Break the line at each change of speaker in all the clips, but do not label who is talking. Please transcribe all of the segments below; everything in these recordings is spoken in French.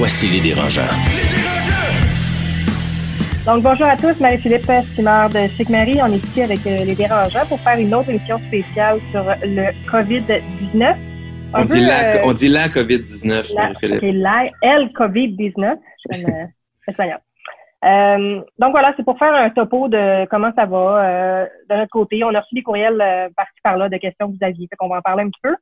Voici les dérangeants.
Donc, bonjour à tous, Marie-Philippe Simard de Chic Marie. On est ici avec euh, les dérangeants pour faire une autre émission spéciale sur le COVID-19.
On, dit la, euh, on dit la COVID-19, Marie-Philippe.
La, elle COVID-19, je suis euh, espagnol. Euh, donc voilà, c'est pour faire un topo de comment ça va euh, de notre côté. On a reçu des courriels euh, par-ci par-là de questions que vous aviez, fait qu'on va en parler un petit peu.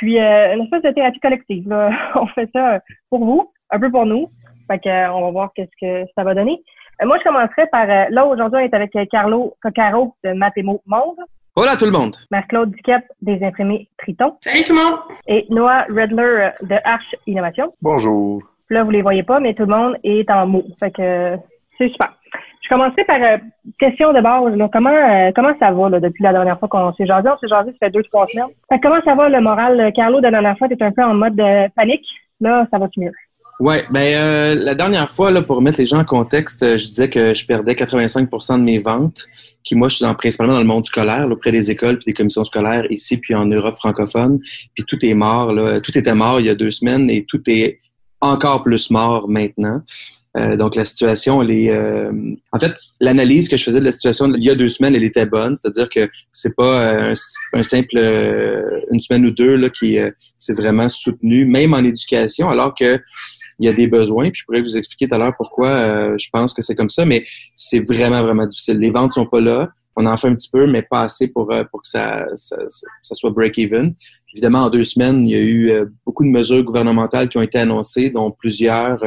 Puis une espèce de thérapie collective. Là. on fait ça pour vous, un peu pour nous. Fait que, on va voir qu'est-ce que ça va donner. moi, je commencerai par là aujourd'hui, on est avec Carlo Coccaro de Mathémo Monde.
Hola tout le monde.
Marc-Claude Duquette des imprimés Triton.
Salut tout le monde.
Et Noah Redler de Arch Innovation.
Bonjour.
Là, vous les voyez pas, mais tout le monde est en mots. Fait que c'est super. Je commencerai par euh, question de base. Là. Comment euh, comment ça va là, depuis la dernière fois qu'on s'est jasé? On s'est jasé, ça fait deux, trois semaines. Comment ça va le moral? Carlo, de la dernière fois, tu un peu en mode de panique. Là, ça va-tu mieux?
Oui, ben euh, la dernière fois, là, pour remettre les gens en contexte, je disais que je perdais 85% de mes ventes, qui moi, je suis dans, principalement dans le monde scolaire, auprès des écoles puis des commissions scolaires ici, puis en Europe francophone. Puis tout est mort, là. Tout était mort il y a deux semaines et tout est encore plus mort maintenant. Euh, donc la situation, elle est. Euh, en fait, l'analyse que je faisais de la situation il y a deux semaines, elle était bonne. C'est-à-dire que c'est pas euh, un, simple une semaine ou deux là qui c'est vraiment soutenu, même en éducation, alors que il y a des besoins. Puis je pourrais vous expliquer tout à l'heure pourquoi je pense que c'est comme ça, mais c'est vraiment vraiment difficile. Les ventes sont pas là. On en fait un petit peu, mais pas assez pour pour que ça ça, ça soit break even. Évidemment, en deux semaines, il y a eu beaucoup de mesures gouvernementales qui ont été annoncées, dont plusieurs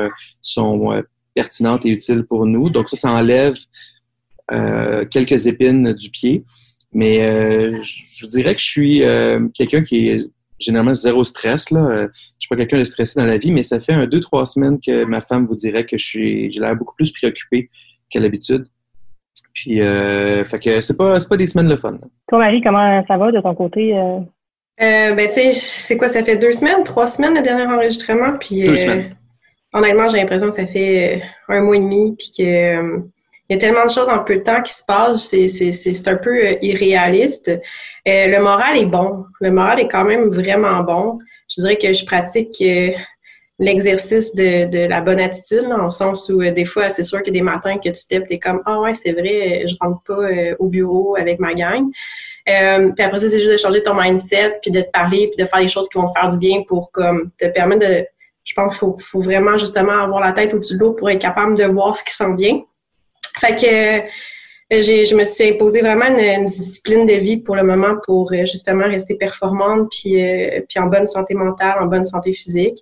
sont pertinente et utile pour nous. Donc ça, ça enlève euh, quelques épines du pied. Mais euh, je vous dirais que je suis euh, quelqu'un qui est généralement zéro stress. Là. Je suis pas quelqu'un de stressé dans la vie, mais ça fait un deux, trois semaines que ma femme vous dirait que je suis j'ai l'air beaucoup plus préoccupé qu'à l'habitude. Puis fait que c'est pas c'est pas des semaines de fun.
Toi, Marie, comment ça va de ton côté?
ben tu sais, c'est quoi, ça fait deux semaines, trois semaines le dernier enregistrement, puis
deux semaines
honnêtement, j'ai l'impression que ça fait euh, un mois et demi, puis que euh, il y a tellement de choses en peu de temps qui se passent, c'est un peu euh, irréaliste. le moral est bon. Le moral est quand même vraiment bon. Je dirais que je pratique l'exercice de, de, la bonne attitude, dans le sens où des fois, c'est sûr que des matins que tu t'es, t'es comme « Ah ouais, c'est vrai, je rentre pas au bureau avec ma gang. puis après ça, c'est juste de changer ton mindset, puis de te parler, puis de faire des choses qui vont te faire du bien pour comme te permettre de je pense qu'il faut, vraiment justement avoir la tête au-dessus de l'eau pour être capable de voir ce qui s'en vient. Fait que euh, je me suis imposé vraiment une, discipline de vie pour le moment pour euh, justement rester performante puis, euh, puis en bonne santé mentale, en bonne santé physique.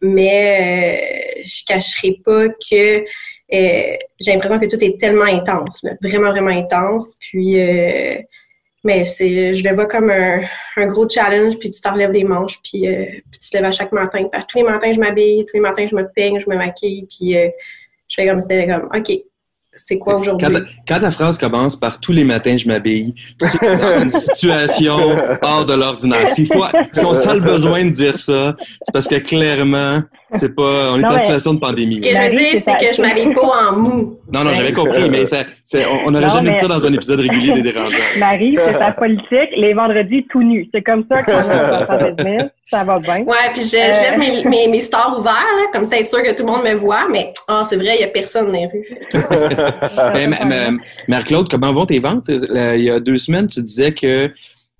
mais je cacherai pas que j'ai l'impression que tout est tellement intense, vraiment, vraiment intense. Puis mais c'est, je le vois comme un, un gros challenge, puis tu t'enlèves les manches, puis, euh, puis, tu te lèves à chaque matin. tous les matins, je m'habille, tous les matins, je me peigne, je me maquille, puis euh, je fais comme c'était comme, OK, c'est quoi aujourd'hui?
Quand, ta phrase commence par tous les matins, je m'habille, dans une situation hors de l'ordinaire. Si, si on sent le besoin de dire ça, c'est parce que clairement, c'est pas, on est en situation de pandémie.
Ce que je veux dire, c'est que je m'habille pas en mou.
Non, non, j'avais compris, mais ça, on n'aurait jamais dit ça dans un épisode régulier des dérangeants.
Marie, c'est ta politique, les vendredis tout nus. C'est comme ça qu'on va ça va bien.
Ouais, puis je, lève mes, mes, mes, stores ouverts, là, comme ça, être sûr que tout le monde me voit, mais oh, c'est vrai, il n'y a personne dans les rues.
mais, Mère-Claude, comment vont tes ventes? il y a deux semaines, tu disais que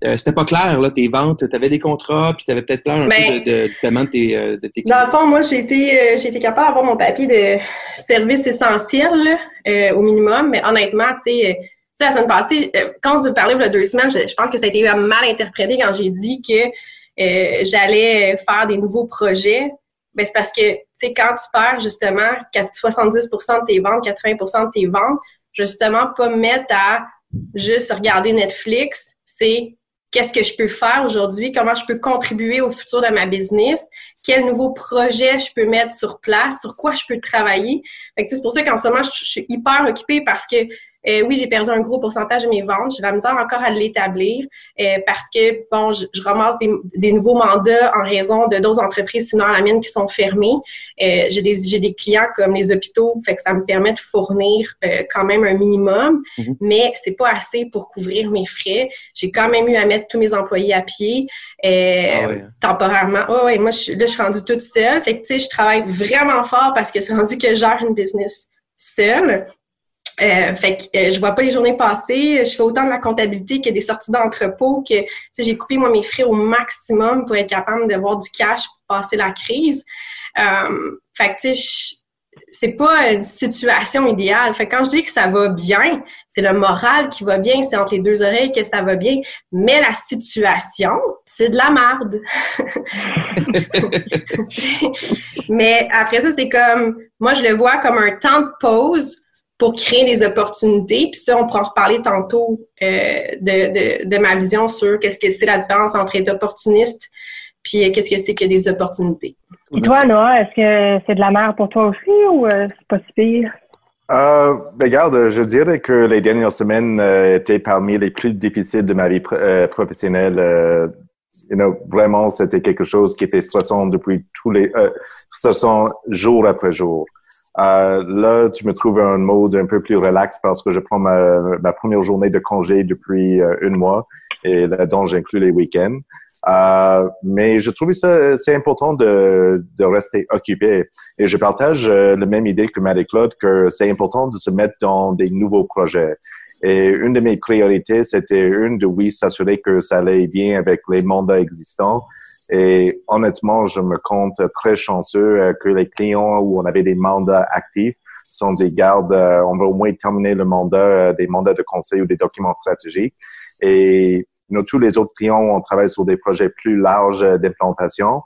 euh, c'était pas clair, là, tes ventes. Tu avais des contrats, puis tu avais peut-être peur un peu
Ben,
de, de, du paiement de tes, euh, de tes
Dans le fond, moi, j'ai été, euh, j'ai été capable d'avoir mon papier de service essentiel là, euh, au minimum, mais honnêtement, tu sais, euh, la semaine passée, quand tu parlais il y a deux semaines, je, je pense que ça a été mal interprété quand j'ai dit que euh, j'allais faire des nouveaux projets. Ben, c'est parce que, tu sais, quand tu perds justement 70% de tes ventes, 80% de tes ventes, justement, pas me mettre à juste regarder Netflix, c'est qu'est-ce que je peux faire aujourd'hui, comment je peux contribuer au futur de ma business, quel nouveau projet je peux mettre sur place, sur quoi je peux travailler. Fait que, c'est pour ça qu'en ce moment, je, je suis hyper occupée parce que euh, oui, j'ai perdu un gros pourcentage de mes ventes. J'ai la misère encore à l'établir euh, parce que, bon, je, je ramasse des, des, nouveaux mandats en raison de d'autres entreprises, sinon la mienne, qui sont fermées. Euh, j'ai des, j'ai des clients comme les hôpitaux, fait que ça me permet de fournir euh, quand même un minimum,
Mhm.
mais c'est pas assez pour couvrir mes frais. J'ai quand même eu à mettre tous mes employés à pied. Euh,
Ah ouais.
temporairement. Ouais, ouais, moi, je, suis- là, je suis rendue toute seule. Fait que, tu sais, je travaille vraiment fort parce que c'est rendu que je gère une business seule. Euh, fait que euh, je vois pas les journées passer. Je fais autant de la comptabilité que des sorties d'entrepôt que, j'ai coupé, moi, mes frais au maximum pour être capable d'avoir du cash pour passer la crise. Euh, fait que, tu sais, c'est pas une situation idéale. Fait que quand je dis que ça va bien, c'est le moral qui va bien, c'est entre les deux oreilles que ça va bien. Mais la situation, c'est de la merde. Mais après ça, c'est comme, moi, je le vois comme un temps de pause pour créer des opportunités. Puis ça, on pourra en reparler tantôt euh, de, de, de ma vision sur qu'est-ce que c'est la différence entre être opportuniste puis euh, qu'est-ce que c'est que des opportunités.
Et toi, Noah, est-ce que c'est de la merde pour toi aussi ou euh, c'est pas si pire?
Euh, ben, regarde, je dirais que les dernières semaines euh, étaient parmi les plus difficiles de ma vie pr- euh, professionnelle. Euh, you know, vraiment, c'était quelque chose qui était stressant depuis tous les, euh, stressant jour après jour. Euh, là, tu me trouves un mode un peu plus relax parce que je prends ma, première journée de congé depuis euh, un mois et là-dedans, j'inclus les week-ends. Euh, mais je trouvais ça, c'est important de, de rester occupé. Et je partage euh, la même idée que Marie-Claude, que c'est important de se mettre dans des nouveaux projets. Et une de mes priorités, c'était une de oui, s'assurer que ça allait bien avec les mandats existants. Et honnêtement, je me compte très chanceux euh, que les clients où on avait des mandats actifs sont des gardes, euh, on va au moins terminer le mandat, euh, des mandats de conseil ou des documents stratégiques. Et nous, tous les autres clients, on travaille sur des projets plus larges d'implantation.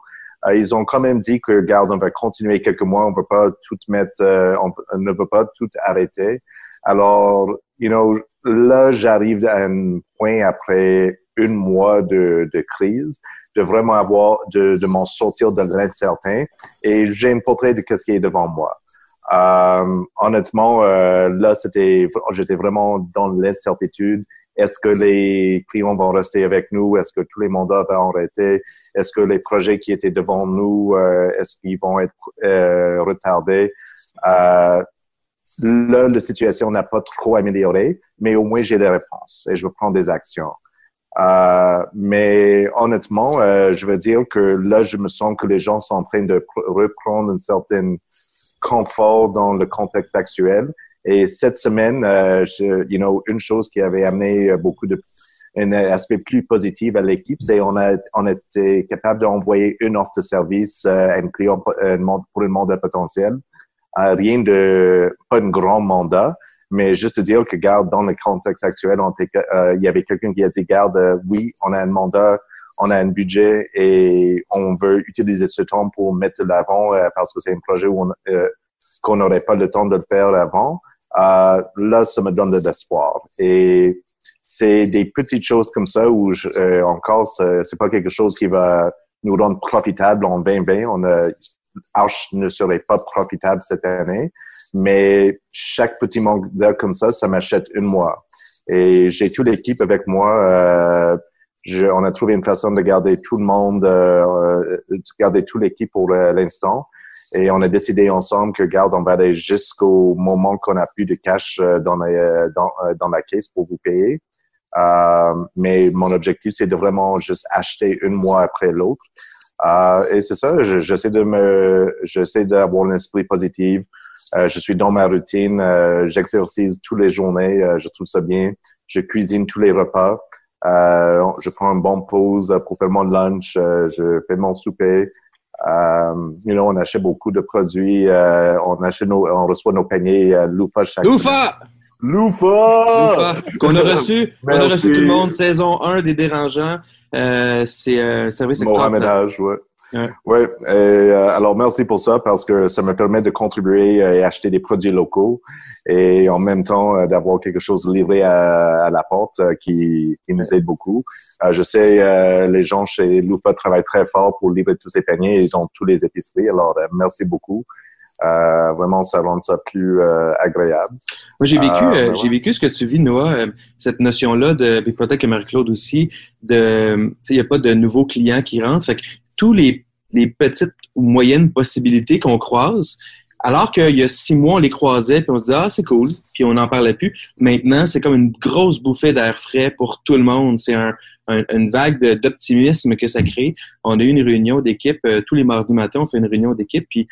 Ils ont quand même dit que, garde, on va continuer quelques mois, on ne peut pas tout mettre, on, ne veut pas tout arrêter. Alors, you know, là, j'arrive à un point après un mois de, de crise, de vraiment avoir, de, de m'en sortir de l'incertain et j'ai un portrait de ce qui est devant moi. Euh, honnêtement, euh, là, c'était, j'étais vraiment dans l'incertitude. Est-ce que les clients vont rester avec nous? Est-ce que tous les mandats vont arrêter? Est-ce que les projets qui étaient devant nous, euh, est-ce qu'ils vont être euh, retardés? Là, la situation n'a pas trop amélioré, mais au moins j'ai des réponses et je prendre des actions. Euh, mais honnêtement, euh, je veux dire que là, je me sens que les gens sont en train de pr- reprendre un certain confort dans le contexte actuel. Et cette semaine, euh, je, you know, une chose qui avait amené euh, beaucoup de un aspect plus positif à l'équipe, c'est on a on était capable d'envoyer une offre de service à un client pour un mandat potentiel. Rien de pas un grand mandat, mais juste dire que garde dans le contexte actuel, on euh, il y avait quelqu'un qui a dit garde, euh, oui, on a un mandat, on a un budget et on veut utiliser ce temps pour mettre de l'avant euh, parce que c'est un projet où on euh, qu'on n'aurait pas le temps de le faire avant. Euh, là, ça me donne de l'espoir. Et c'est des petites choses comme ça où je, euh, encore, c'est pas quelque chose qui va nous rendre profitable en 2020. On a, Arch ne serait pas profitable cette année, mais chaque petit mandat comme ça, ça m'achète une mois. Et j'ai toute l'équipe avec moi. Euh, je, on a trouvé une façon de garder tout le monde, euh, de garder toute l'équipe pour euh, l'instant. Et on a décidé ensemble que, garde, on va aller jusqu'au moment qu'on a plus de cash euh, dans, dans, euh, dans la caisse pour vous payer. Euh, mais mon objectif, c'est de vraiment juste acheter une mois après l'autre. Euh, et c'est ça, je- j'essaie de me, j'essaie d'avoir un esprit positif. Euh, je suis dans ma routine, j'exercise toutes les journées, je trouve ça bien. Je cuisine tous les repas. Euh, je prends une bonne pause pour faire mon lunch. Euh, je fais mon souper. Euh, you know, on achète beaucoup de produits. Euh, on achète nos, on reçoit nos paniers euh, Loufa chaque
Loufa!
Loufa!
Qu'on a reçu. on a reçu tout le monde. Saison 1 des Dérangeants. Euh, c'est un service extraordinaire.
ouais. Oui, euh, alors merci pour ça parce que ça me permet de contribuer et acheter des produits locaux et en même temps euh, d'avoir quelque chose livré à, la porte euh, qui, qui, nous aide beaucoup. je sais, les gens chez Loupa travaillent très fort pour livrer tous ces paniers. Ils ont tous les épiceries. Alors, merci beaucoup. vraiment, ça rend ça plus agréable.
Moi, j'ai vécu, ben j'ai vécu ce que tu vis, Noah, cette notion-là de, peut-être que Marie-Claude aussi, de, tu sais, il n'y a pas de nouveaux clients qui rentrent. Fait tous les les petites ou moyennes possibilités qu'on croise. Alors qu'il y a six mois, on les croisait, puis on se disait, ah, c'est cool, puis on n'en parlait plus. Maintenant, c'est comme une grosse bouffée d'air frais pour tout le monde. C'est un, une vague d'optimisme que ça crée. On a eu une réunion d'équipe, euh, tous les mardis matins, on fait une réunion d'équipe, puis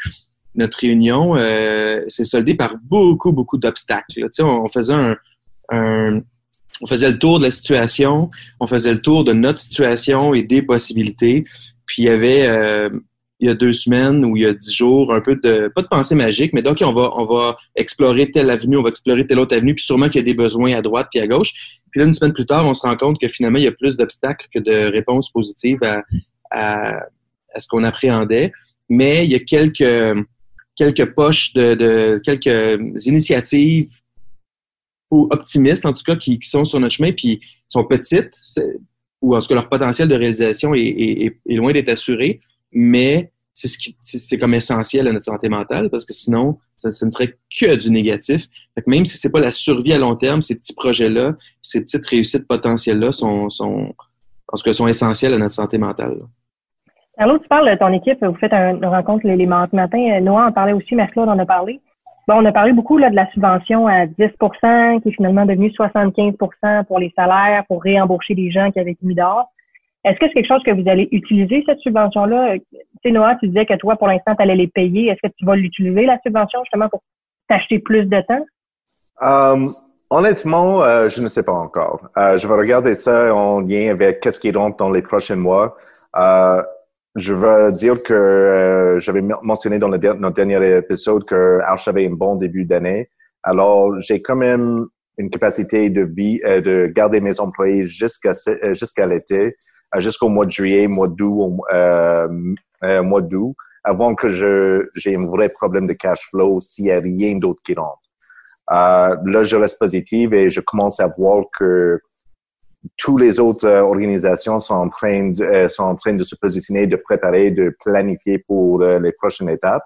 notre réunion euh, s'est soldée par beaucoup, beaucoup d'obstacles. On, on faisait un, un, on faisait le tour de la situation, on faisait le tour de notre situation et des possibilités. Puis il y avait euh, il y a deux semaines ou il y a dix jours un peu de pas de pensée magique, mais donc on va explorer telle avenue, on va explorer telle autre avenue, puis sûrement qu'il y a des besoins à droite puis à gauche. Puis là une semaine plus tard, on se rend compte que finalement il y a plus d'obstacles que de réponses positives à, ce qu'on appréhendait. Mais il y a quelques poches de, quelques initiatives optimistes en tout cas qui, qui sont sur notre chemin puis sont petites ou en tout cas leur potentiel de réalisation est, loin d'être assuré, mais c'est ce qui c'est comme essentiel à notre santé mentale parce que sinon ça, ne serait que du négatif. même si c'est pas la survie à long terme, ces petits projets-là, ces petites réussites potentielles-là sont, sont en tout sont essentiels à notre santé mentale.
Carlo, tu parles de ton équipe, vous faites une rencontre les, les matins. Noah en parlait aussi, Merclaude en a parlé. Bon, on a parlé beaucoup là, de la subvention à 10% qui est finalement devenue 75% pour les salaires, pour réembaucher les gens qui avaient mis dehors. Est-ce que c'est quelque chose que vous allez utiliser, cette subvention-là? Tu sais, Noah, tu disais que toi, pour l'instant, tu allais les payer. Est-ce que tu vas l'utiliser, la subvention, justement, pour t'acheter plus de temps?
Um, honnêtement, euh, je ne sais pas encore. Euh, je vais regarder ça en lien avec qu'est-ce qui rentre dans les prochains mois. Euh, je veux dire que euh, j'avais mentionné dans le notre dernier épisode que Arch avait un bon début d'année. Alors, j'ai quand même une capacité de vie, euh, de garder mes employés jusqu'à euh, jusqu'à l'été, jusqu'au mois de juillet, mois d'août, mois d'août, avant que je j'ai un vrai problème de cash flow s'il y a rien d'autre qui rentre. là, je reste positive et je commence à voir que toutes les autres euh, organisations sont en train de, euh, sont en train de se positionner, de préparer, de planifier pour euh, les prochaines étapes.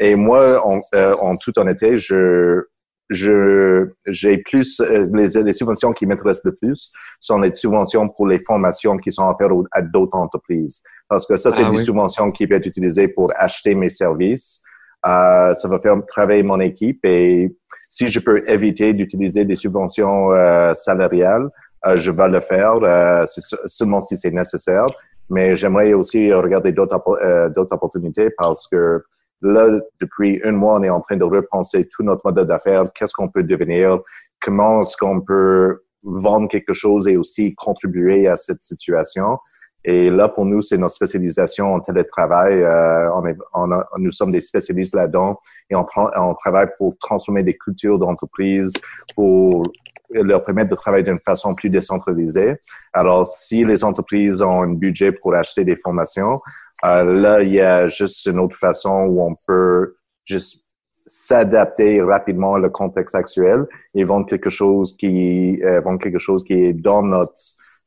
Et moi, en, en toute honnêteté, je je j'ai plus les, les, subventions qui m'intéressent le plus sont les subventions pour les formations qui sont offertes à d'autres entreprises. Parce que ça c'est ah des subventions qui peuvent être utilisées pour acheter mes services. Euh, ça va faire travailler mon équipe et si je peux éviter d'utiliser des subventions euh, salariales euh, je vais le faire euh, seulement si c'est nécessaire. Mais j'aimerais aussi regarder euh, d'autres opportunités parce que là, depuis un mois, on est en train de repenser tout notre modèle d'affaires. Qu'est-ce qu'on peut devenir? Comment est-ce qu'on peut vendre quelque chose et aussi contribuer à cette situation? Et là, pour nous, c'est notre spécialisation en télétravail. Euh, on est, on a, nous sommes des spécialistes là-dedans et on, travaille pour transformer des cultures d'entreprise, pour leur permettre de travailler d'une façon plus décentralisée. Alors, si les entreprises ont un budget pour acheter des formations, euh, là, il y a juste une autre façon où on peut juste s'adapter rapidement au contexte actuel et vendre quelque chose qui euh, vendre quelque chose qui est dans notre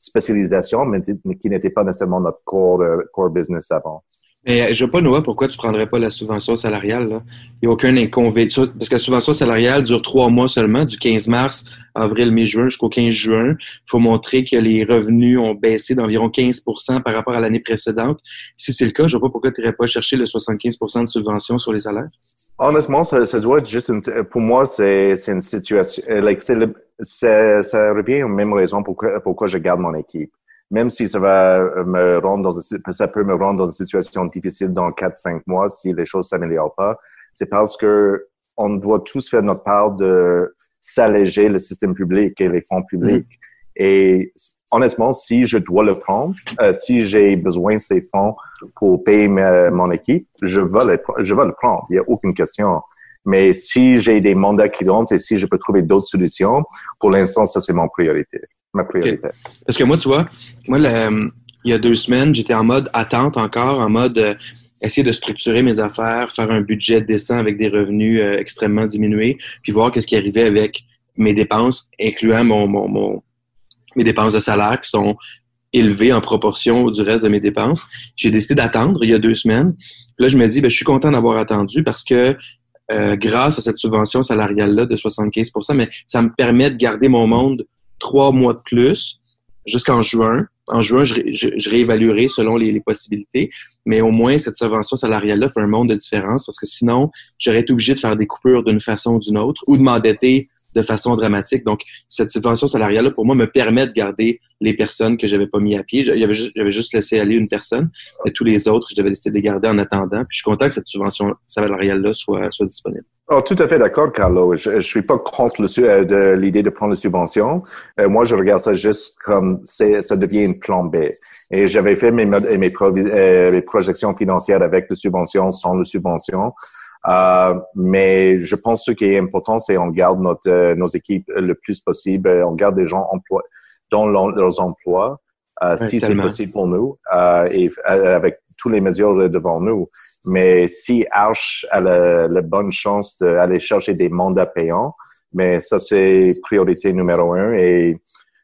spécialisation, mais, qui n'était pas nécessairement notre core, euh, business avant.
Mais je ne pas, Noah, pourquoi tu ne prendrais pas la subvention salariale. Il n'y a aucun inconvénient. Parce que la subvention salariale dure trois mois seulement, du 15 mars, avril, mai, juin jusqu'au 15 juin. Il faut montrer que les revenus ont baissé d'environ 15% par rapport à l'année précédente. Si c'est le cas, je ne vois pas pourquoi tu n'irais pas chercher le 75% de subvention sur les salaires.
Honnêtement, ça, ça doit être juste pour moi, c'est une situation, euh, like, le, ça revient aux mêmes raisons pourquoi, pourquoi je garde mon équipe même si ça va me rendre dans ça peut me rendre dans une situation difficile dans 4-5 mois si les choses s'améliorent pas, c'est parce que on doit tous faire notre part de s'alléger le système public et les fonds publics. Et honnêtement, si je dois le prendre, euh, si j'ai besoin de ces fonds pour payer mon équipe, je vais le, je vais le prendre. Il n'y a aucune question. Mais si j'ai des mandats qui rentrent et si je peux trouver d'autres solutions, pour l'instant, ça, c'est mon priorité, ma priorité.
Parce que moi, tu vois, moi, il y a deux semaines, j'étais en mode attente encore, en mode euh, essayer de structurer mes affaires, faire un budget décent avec des revenus euh, extrêmement diminués, puis voir qu'est-ce qui arrivait avec mes dépenses, incluant mon, mon, mon, mes dépenses de salaire qui sont élevées en proportion du reste de mes dépenses. J'ai décidé d'attendre il y a deux semaines. là, je me dis, ben, je suis content d'avoir attendu parce que euh, grâce à cette subvention salariale-là de 75 mais ça me permet de garder mon monde trois mois de plus jusqu'en juin. En juin, je, réévaluerai selon les, possibilités, mais au moins cette subvention salariale-là fait un monde de différence parce que sinon, j'aurais été obligé de faire des coupures d'une façon ou d'une autre ou de m'endetter de façon dramatique. Donc, cette subvention salariale-là, pour moi, me permet de garder les personnes que j'avais pas mis à pied. J'avais juste, laissé aller une personne, et tous les autres, j'avais décidé de les garder en attendant. Puis je suis content que cette subvention salariale-là soit, soit disponible.
Oh, tout à fait d'accord, Carlo. Je, je suis pas contre le, euh, de l'idée de prendre la subvention. Euh, moi, je regarde ça juste comme ça devient une plan B. Et j'avais fait mes, euh, mes projections financières avec la subvention, sans la subvention. Euh, mais je pense que ce qui est important, c'est on garde notre, euh, nos équipes le plus possible. On garde des gens emplois, dans leurs emplois, euh, si c'est possible pour nous, euh, et avec toutes les mesures devant nous. Mais si Arch a la, la bonne chance d'aller chercher des mandats payants, mais ça, c'est priorité numéro un. Et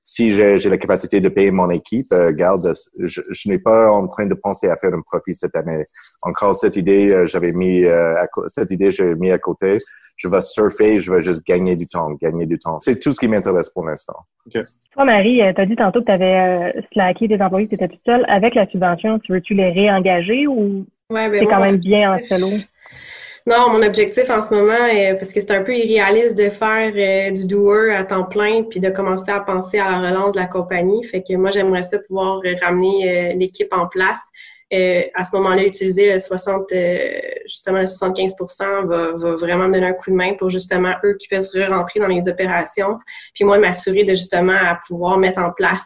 si j'ai la capacité de payer mon équipe, euh, garde, je, je n'ai pas en train de penser à faire un profit cette année. Encore cette idée, euh, j'avais mis euh, cette idée, j'ai mis à côté. Je vais surfer, je vais juste gagner du temps, gagner du temps. C'est tout ce qui m'intéresse pour l'instant.
Okay. Toi, Marie, tu as dit tantôt que tu avais slacké des employés, tu étais toute seule. Avec la subvention, tu veux-tu les réengager ou
ouais,
ben, c'est quand même bien en solo?
Non, mon objectif en ce moment, est, parce que c'est un peu irréaliste de faire euh, du doer à temps plein puis de commencer à penser à la relance de la compagnie. Fait que moi, j'aimerais ça pouvoir ramener euh, l'équipe en place. Euh, à ce moment-là, utiliser le 60, justement le 75% va, va vraiment me donner un coup de main pour justement eux qui puissent re-rentrer dans les opérations. Puis moi, m'assurer de justement à pouvoir mettre en place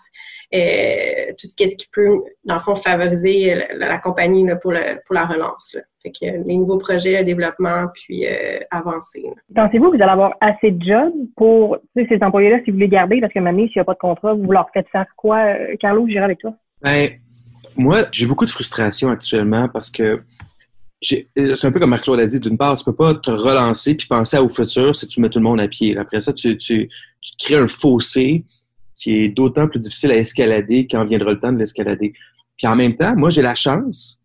tout ce qui peut, dans le fond, favoriser la, compagnie là, pour, le, pour la relance. Là. Fait que les nouveaux projets, le développement, puis euh, avancer.
Pensez-vous que vous allez avoir assez de jobs pour ces employés-là, si vous les gardez, parce que maintenant, s'il n'y a pas de contrat, vous leur faites faire quoi? Euh, Carlo, j'irai avec toi.
Ben, moi, j'ai beaucoup de frustration actuellement parce que c'est un peu comme Marc-Claude a dit, d'une part, tu peux pas te relancer puis penser au futur si tu mets tout le monde à pied. Après ça, tu, tu, tu crées un fossé qui est d'autant plus difficile à escalader quand viendra le temps de l'escalader. Puis en même temps, moi, j'ai la chance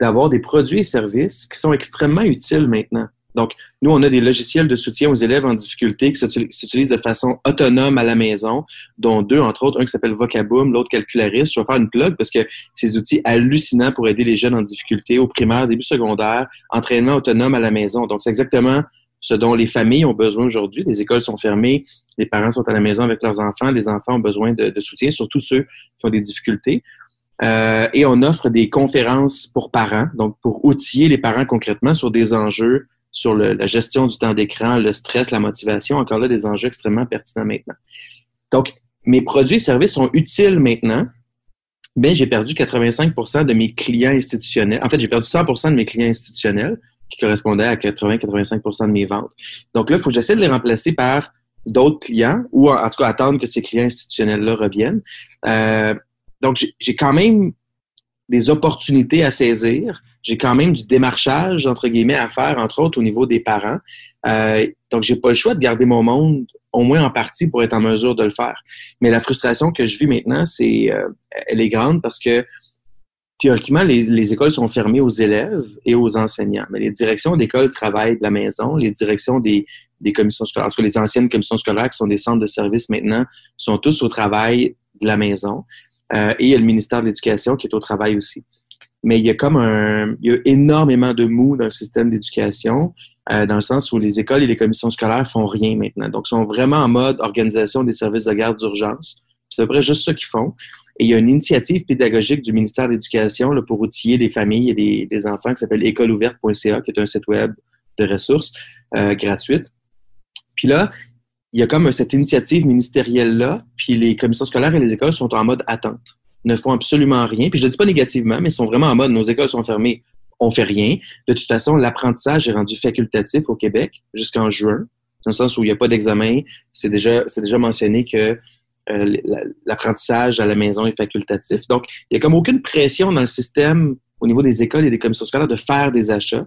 d'avoir des produits et services qui sont extrêmement utiles maintenant. Donc, nous, on a des logiciels de soutien aux élèves en difficulté qui s'utilisent de façon autonome à la maison, dont deux, entre autres, un qui s'appelle Vocaboom, l'autre Calcularis. Je vais faire une plug parce que ces outils hallucinants pour aider les jeunes en difficulté au primaire, début secondaire, entraînement autonome à la maison. Donc, c'est exactement ce dont les familles ont besoin aujourd'hui. Les écoles sont fermées, les parents sont à la maison avec leurs enfants, les enfants ont besoin de, soutien, surtout ceux qui ont des difficultés. Euh, et on offre des conférences pour parents, donc pour outiller les parents concrètement sur des enjeux, sur la gestion du temps d'écran, le stress, la motivation, encore là, des enjeux extrêmement pertinents maintenant. Donc, mes produits et services sont utiles maintenant, mais j'ai perdu 85% de mes clients institutionnels. En fait, j'ai perdu 100% de mes clients institutionnels, qui correspondaient à 80-85 de mes ventes. Donc là, faut que j'essaie de les remplacer par d'autres clients, ou en, tout cas attendre que ces clients institutionnels-là reviennent. Euh, donc, j'ai quand même des opportunités à saisir. J'ai quand même du démarchage, entre guillemets, à faire, entre autres au niveau des parents. Euh, donc, j'ai pas le choix de garder mon monde, au moins en partie, pour être en mesure de le faire. Mais la frustration que je vis maintenant, c'est, euh, elle est grande parce que théoriquement, les, les, écoles sont fermées aux élèves et aux enseignants. Mais les directions d'école travaillent de la maison. Les directions des, des commissions scolaires, en tout les anciennes commissions scolaires qui sont des centres de services maintenant, sont tous au travail de la maison. Euh, et il y a le ministère de l'Éducation qui est au travail aussi. Mais il y a comme un, il y a énormément de mou dans le système d'éducation, euh, dans le sens où les écoles et les commissions scolaires font rien maintenant. Donc, ils sont vraiment en mode organisation des services de garde d'urgence. C'est à peu près juste ça qu'ils font. Et il y a une initiative pédagogique du ministère de l'Éducation pour outiller les familles et les, enfants qui s'appelle écoleouverte.ca, qui est un site web de ressources euh, gratuites. Puis là, il y a comme cette initiative ministérielle-là, puis les commissions scolaires et les écoles sont en mode attente. ne font absolument rien. Puis je ne dis pas négativement, mais ils sont vraiment en mode nos écoles sont fermées, on fait rien. De toute façon, l'apprentissage est rendu facultatif au Québec jusqu'en juin, dans le sens où il n'y a pas d'examen. C'est déjà, c'est déjà mentionné que euh, l'apprentissage à la maison est facultatif. Donc, il n'y a comme aucune pression dans le système au niveau des écoles et des commissions scolaires de faire des achats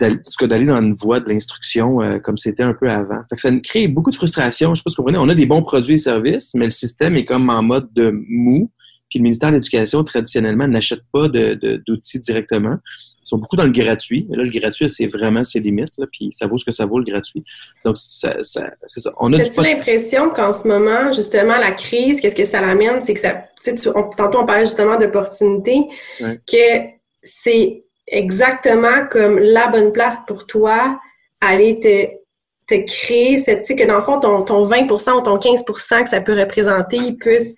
d'aller dans une voie de l'instruction euh, comme c'était un peu avant. Fait ça crée beaucoup de frustration. Je sais pas si vous comprenez. On a des bons produits et services, mais le système est comme en mode de mou. Puis le ministère de l'Éducation, traditionnellement, n'achète pas d'outils directement. Ils sont beaucoup dans le gratuit. Et là, le gratuit, c'est vraiment ses limites. Là, puis ça vaut ce que ça vaut, le gratuit. Donc, ça, ça, c'est ça.
On a As-tu l'impression qu'en ce moment, justement, la crise, qu'est-ce que ça l'amène? C'est que ça... Tu sais, tantôt, on parlait justement d'opportunités, que c'est exactement comme la bonne place pour toi, aller te, te créer cette, tu sais, que dans le fond, ton, ton 20% ou ton 15% que ça peut représenter, il puisse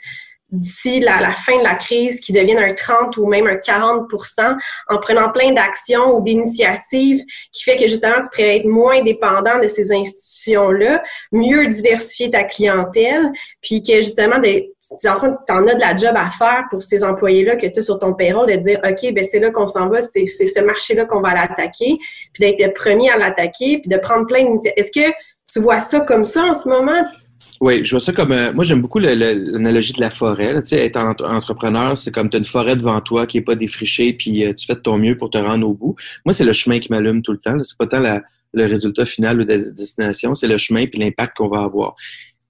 d'ici la, la, fin de la crise qui devienne un 30 ou même un 40% en prenant plein d'actions ou d'initiatives qui fait que justement tu pourrais être moins dépendant de ces institutions-là, mieux diversifier ta clientèle, puis que justement, des, tu en as de la job à faire pour ces employés-là que tu as sur ton payroll, de dire OK, ben c'est là qu'on s'en va, c'est ce marché-là qu'on va l'attaquer, puis d'être le premier à l'attaquer, puis de prendre plein d'initiatives. Est-ce que tu vois ça comme ça en ce moment?
Oui, je vois ça comme. Euh, moi, j'aime beaucoup l'analogie de la forêt. Tu sais, être entrepreneur, c'est comme tu as une forêt devant toi qui n'est pas défrichée, puis euh, tu fais de ton mieux pour te rendre au bout. Moi, c'est le chemin qui m'allume tout le temps. C'est pas tant le résultat final ou la destination, c'est le chemin puis l'impact qu'on va avoir.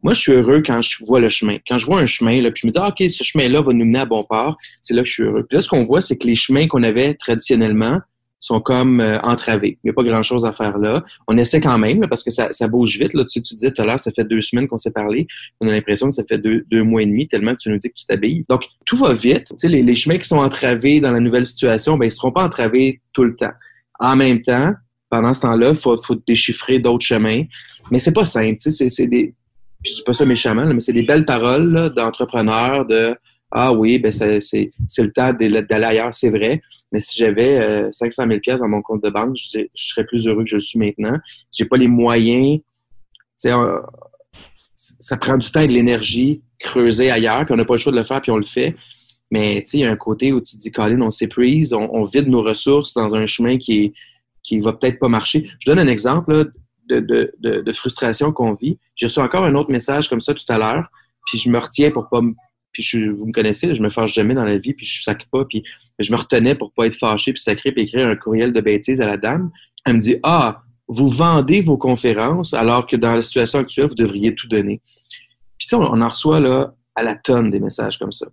Moi, je suis heureux quand je vois le chemin. Quand je vois un chemin, là, puis je me dis, ah, OK, ce chemin-là va nous mener à bon port, c'est là que je suis heureux. Puis là, ce qu'on voit, c'est que les chemins qu'on avait traditionnellement, sont comme euh, entravés. Il n'y a pas grand-chose à faire là. On essaie quand même, parce que ça, bouge vite. Là. Tu, tu disais tout à l'heure, ça fait deux semaines qu'on s'est parlé. On a l'impression que ça fait deux, mois et demi, tellement que tu nous dis que tu t'habilles. Donc, tout va vite. Tu sais, les, les, chemins qui sont entravés dans la nouvelle situation, ben, ils ne seront pas entravés tout le temps. En même temps, pendant ce temps-là, il faut, faut, déchiffrer d'autres chemins. Mais c'est pas simple. Tu sais, c'est des... Je dis pas ça méchamment, mais c'est des belles paroles d'entrepreneurs, de ah oui, ben c'est, le temps d'aller ailleurs, c'est vrai. Mais si j'avais euh, 500 000 pièces dans mon compte de banque, je, serais plus heureux que je le suis maintenant. J'ai pas les moyens. Ça prend du temps et de l'énergie creuser ailleurs, puis on n'a pas le choix de le faire, puis on le fait. Mais il y a un côté où tu te dis, Colin, on s'épuise, on, on, vide nos ressources dans un chemin qui est, qui va peut-être pas marcher. Je donne un exemple de, de, de, frustration qu'on vit. J'ai reçu encore un autre message comme ça tout à l'heure, puis je me retiens pour pas puis je, vous me connaissez, je me fâche jamais dans la vie, puis je sacre pas, puis je me retenais pour pas être fâché, puis sacré, puis écrire un courriel de bêtises à la dame. Elle me dit Ah, vous vendez vos conférences alors que dans la situation actuelle, vous devriez tout donner. Puis on, on en reçoit là à la tonne des messages comme ça.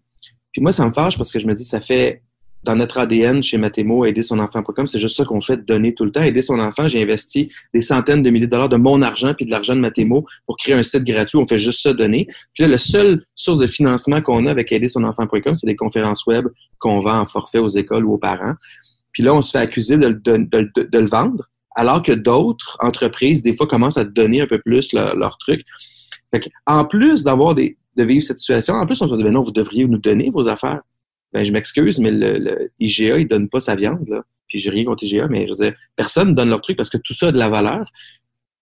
Puis moi, ça me fâche parce que je me dis, ça fait dans notre ADN chez Mathémo, aider son enfant.com, c'est juste ça qu'on fait, donner tout le temps. Aider son enfant, j'ai investi des centaines de milliers de dollars de mon argent puis de l'argent de Mathémo pour créer un site gratuit. On fait juste ça, donner. Puis là, la seule source de financement qu'on a avec aider son enfant.com, c'est des conférences web qu'on vend en forfait aux écoles ou aux parents. Puis là, on se fait accuser de, le vendre, alors que d'autres entreprises, des fois, commencent à donner un peu plus leur, truc. en plus d'avoir des, de vivre cette situation, en plus, on se dit, ben non, vous devriez nous donner vos affaires ben je m'excuse, mais le, IGA, il donne pas sa viande, là. Puis j'ai rien contre IGA, mais je veux dire, personne donne leur truc parce que tout ça a de la valeur.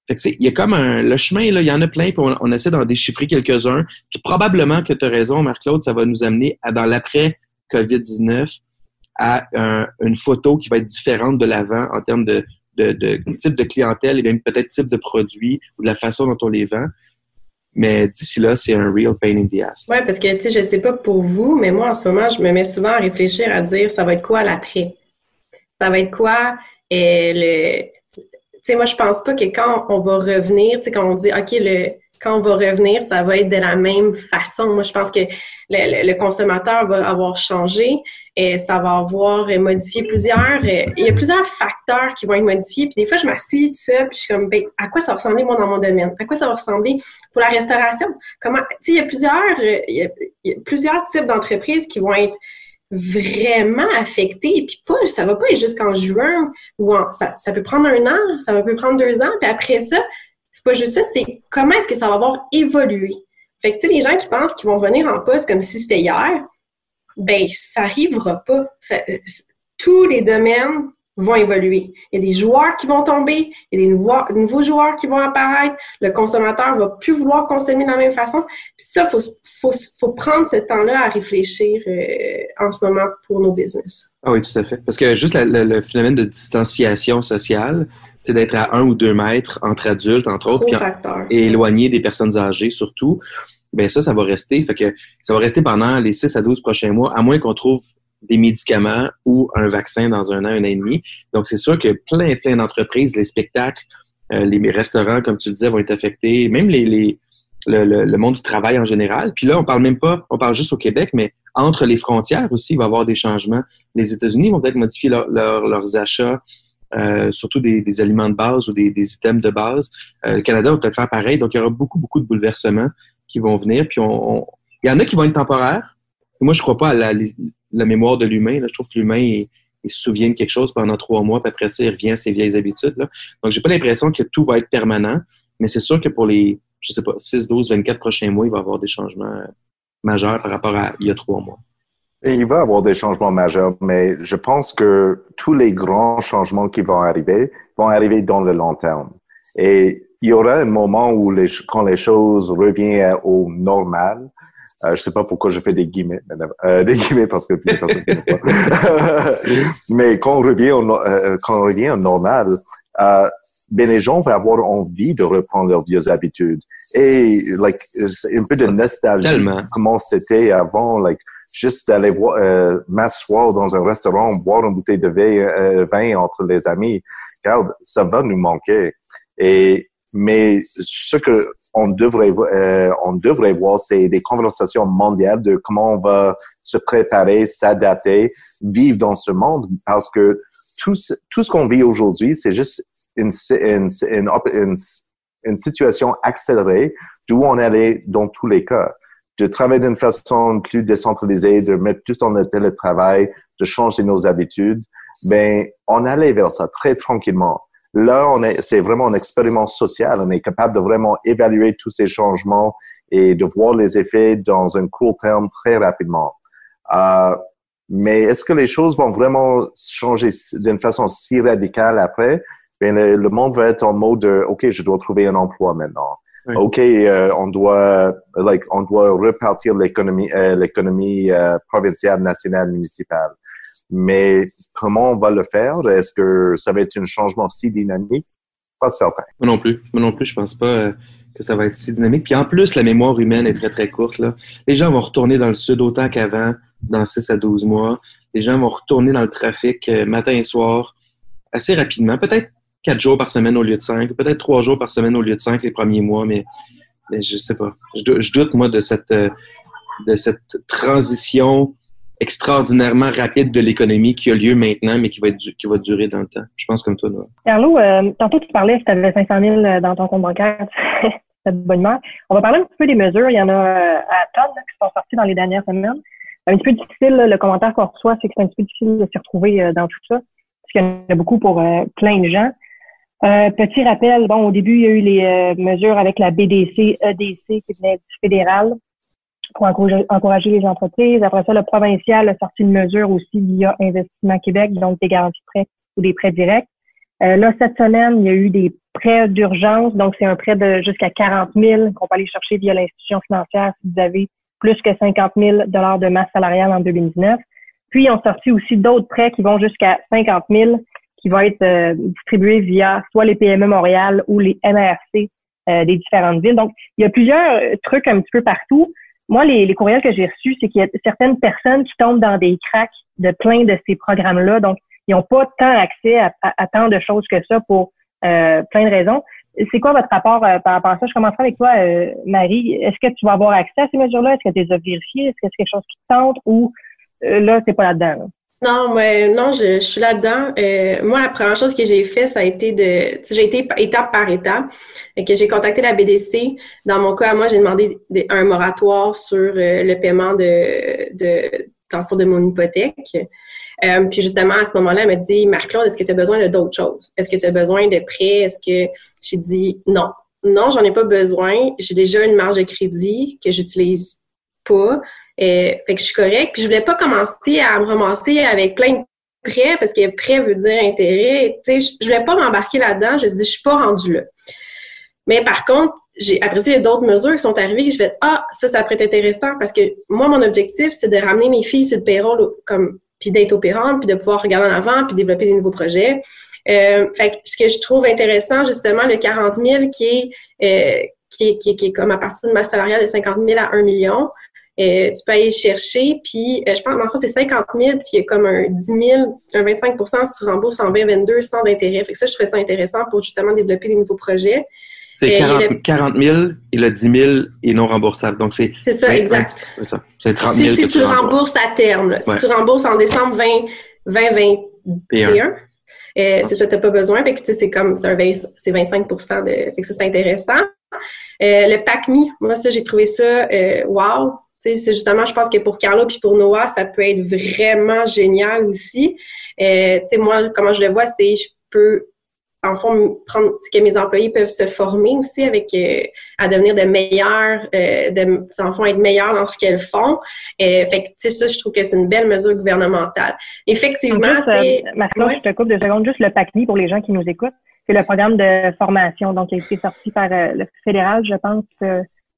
Fait que il y a comme un, le chemin, là, il y en a plein, puis on, essaie d'en déchiffrer quelques-uns. Puis probablement que tu as raison, Marc-Claude, ça va nous amener dans l'après-COVID-19 à une photo qui va être différente de l'avant en termes de, de, type de clientèle et même peut-être type de produit ou de la façon dont on les vend. Mais d'ici là, c'est un real pain in the ass.
Oui, parce que, tu sais, je sais pas pour vous, mais moi, en ce moment, je me mets souvent à réfléchir, à dire, ça va être quoi l'après? Ça va être quoi euh, le... Tu sais, moi, je pense pas que quand on va revenir, tu sais, quand on dit, OK, le quand on va revenir, ça va être de la même façon. Moi, je pense que le, consommateur va avoir changé et ça va avoir modifié plusieurs. Euh, il y a plusieurs facteurs qui vont être modifiés. Puis des fois, je m'assieds tout seul, puis je suis comme, ben, à quoi ça va ressembler, moi, dans mon domaine? À quoi ça va ressembler pour la restauration? Comment, tu sais, il y a plusieurs, euh, il y a, plusieurs types d'entreprises qui vont être vraiment affectées. Puis pas, ça va pas être jusqu'en juin ou ça, ça peut prendre un an, ça peut prendre deux ans. Puis après ça, pas juste ça, c'est comment est-ce que ça va avoir évolué. Fait que, tu sais, les gens qui pensent qu'ils vont venir en poste comme si c'était hier, ben, ça arrivera pas. tous les domaines vont évoluer. Il y a des joueurs qui vont tomber, il y a des nouveaux, joueurs qui vont apparaître, le consommateur va plus vouloir consommer de la même façon. Puis ça, faut, faut, faut prendre ce temps-là à réfléchir euh, en ce moment pour nos business.
Ah oui, tout à fait. Parce que juste le phénomène de distanciation sociale, c'est d'être à un ou deux mètres entre adultes, entre autres, et éloigné des personnes âgées surtout, ben ça, ça va rester. Fait que ça va rester pendant les 6 à 12 prochains mois, à moins qu'on trouve des médicaments ou un vaccin dans un an, un an et demi. Donc, c'est sûr que plein, plein d'entreprises, les spectacles, euh, les restaurants, comme tu disais, vont être affectés, même les, les le, le, monde du travail en général. Puis là, on parle même pas, on parle juste au Québec, mais entre les frontières aussi, il va y avoir des changements. Les États-Unis vont peut-être modifier leurs achats, euh, surtout des, des, aliments de base ou des, des items de base. Euh, le Canada va peut-être faire pareil. Donc, il y aura beaucoup, beaucoup de bouleversements qui vont venir. Puis, il y en a qui vont être temporaires. Moi, je crois pas à la, mémoire de l'humain. Je trouve que l'humain, il, se souvient de quelque chose pendant trois mois, puis après ça, il revient à ses vieilles habitudes. Là. Donc, j'ai pas l'impression que tout va être permanent, mais c'est sûr que pour les, je sais pas, 6, 12, 24 prochains mois, il va y avoir des changements majeurs par rapport à il y a trois mois.
Et il va y avoir des changements majeurs, mais je pense que tous les grands changements qui vont arriver vont arriver dans le long terme. Et il y aura un moment où les, quand les choses reviennent au normal, euh, je sais pas pourquoi je fais des guillemets, euh, des guillemets parce que personne Mais quand on revient au, euh, quand on revient au normal, euh, ben les gens vont avoir envie de reprendre leurs vieilles habitudes et like un peu de nostalgie
Tellement.
comment c'était avant like juste d'aller voir euh, m'asseoir dans un restaurant boire une bouteille de vin, vin entre les amis. Regarde ça va nous manquer. Et mais ce que on devrait euh, on devrait voir, c'est des conversations mondiales de comment on va se préparer, s'adapter, vivre dans ce monde, parce que tout tout ce qu'on vit aujourd'hui, c'est juste une, une, une, une, situation accélérée d'où on allait dans tous les cas. De travailler d'une façon plus décentralisée, de mettre tout en télétravail, de changer nos habitudes, ben on allait vers ça très tranquillement. Là, on est, c'est vraiment un expériment social. On est capable de vraiment évaluer tous ces changements et de voir les effets dans un court terme très rapidement. Euh, mais est-ce que les choses vont vraiment changer d'une façon si radicale après? Bien, le, monde va être en mode de, OK, je dois trouver un emploi maintenant. OK, euh, on doit, like, on doit repartir l'économie, euh, l'économie euh, provinciale, nationale, municipale. Mais comment on va le faire? Est-ce que ça va être un changement si dynamique? Pas certain.
Moi non plus. Moi non plus, je pense pas euh, que ça va être si dynamique. Puis en plus, la mémoire humaine est très, très courte. Là. Les gens vont retourner dans le sud autant qu'avant, dans 6 à 12 mois. Les gens vont retourner dans le trafic euh, matin et soir assez rapidement. Peut-être quatre jours par semaine au lieu de cinq, peut-être trois jours par semaine au lieu de cinq les premiers mois, mais, mais je sais pas. Je, je doute, moi, de cette, euh, de cette transition extraordinairement rapide de l'économie qui a lieu maintenant, mais qui va, être, qui va durer dans le temps. Je pense comme toi.
Carlo, euh, tantôt tu parlais que tu avais 500 000 euh, dans ton compte bancaire. C'est de bonne humeur. On va parler un petit peu des mesures. Il y en a euh, à tonnes qui sont sorties dans les dernières semaines. Un petit peu difficile, le commentaire qu'on reçoit, c'est que c'est un petit peu difficile de s'y retrouver dans tout ça, parce qu'il y en a beaucoup pour plein de gens. Petit rappel, bon, au début, il y a eu les mesures avec la BDC, EDC qui venait du fédéral pour encourager les entreprises. Après ça, le provincial a sorti une mesure aussi via Investissement Québec, donc des garanties prêts ou des prêts directs. Euh, là, cette semaine, il y a eu des prêts d'urgence, donc c'est un prêt de jusqu'à 40 000 qu'on peut aller chercher via l'institution financière si vous avez plus que 50 000 dollars de masse salariale en 2019. Puis, ils ont sorti aussi d'autres prêts qui vont jusqu'à 50 000 qui vont être euh, distribués via soit les PME Montréal ou les MRC euh, des différentes villes. Donc, il y a plusieurs trucs un petit peu partout moi, les, les courriels que j'ai reçus, c'est qu'il y a certaines personnes qui tombent dans des cracks de plein de ces programmes-là. Donc, ils n'ont pas tant accès à, à, tant de choses que ça pour euh, plein de raisons. C'est quoi votre rapport euh, par rapport à ça? Je commencerai avec toi, euh, Marie. Est-ce que tu vas avoir accès à ces mesures-là? Est-ce que tu les as vérifiées? Est-ce que c'est quelque chose qui te tente? Ou là, c'est pas là-dedans? Là?
Non, mais non, je, suis là-dedans. Euh, moi, la première chose que j'ai fait, ça a été de, j'ai été étape par étape, et que j'ai contacté la BDC. Dans mon cas, moi, j'ai demandé un moratoire sur euh, le paiement de, de, de mon hypothèque. Euh, puis justement, à ce moment-là, elle m'a dit, Marc-Claude, est-ce que tu as besoin de d'autres choses? Est-ce que tu as besoin de prêts? Est-ce que j'ai dit non. Non, j'en ai pas besoin. J'ai déjà une marge de crédit que j'utilise pas. Euh, fait que je suis correcte. Puis je voulais pas commencer à me ramasser avec plein de prêt parce que prêt veut dire intérêt. Tu sais, je vais pas m'embarquer là-dedans. Je dis, je suis pas rendu là. Mais par contre, j'ai apprécié d'autres mesures qui sont arrivées. Je fais ah ça ça pourrait être intéressant parce que moi mon objectif c'est de ramener mes filles sur le payroll comme puis d'être opérante puis de pouvoir regarder en avant puis développer des nouveaux projets. Euh, fait que ce que je trouve intéressant justement le 40 000 qui est, euh, qui est, qui est comme à partir de ma salariale de 50 000 à 1 million. Euh, tu peux aller chercher, puis euh, je pense en fait c'est 50 000, puis il y a comme un 10 000, un 25 si tu rembourses en 2022 sans intérêt. Fait que ça, je trouvais ça intéressant pour justement développer des nouveaux projets.
C'est 40, 000 et le 10 000 est non remboursable. Donc, c'est.
C'est ça, exact.
C'est ça. C'est 30 000
si, si tu, rembourses à terme, si tu rembourses en décembre 20, 2021, euh, c'est ça, tu n'as pas besoin. Fait que, c'est comme, c'est 25% de. Fait que ça, c'est intéressant. Euh, le PACMI, moi, ça, j'ai trouvé ça euh, wow. C'est justement, je pense que pour Carla puis pour Noah, ça peut être vraiment génial aussi. Euh, moi, comment je le vois, c'est je peux en fond, prendre que mes employés peuvent se former aussi avec euh, à devenir de meilleurs, euh, de, en fond, être meilleurs dans ce qu'elles font. Euh, fait que, tu sais, ça, je trouve que c'est une belle mesure gouvernementale. Effectivement, tu sais.
je te coupe de secondes, juste le PACNI pour les gens qui nous écoutent. C'est le programme de formation, donc, qui a été sorti par le fédéral, je pense,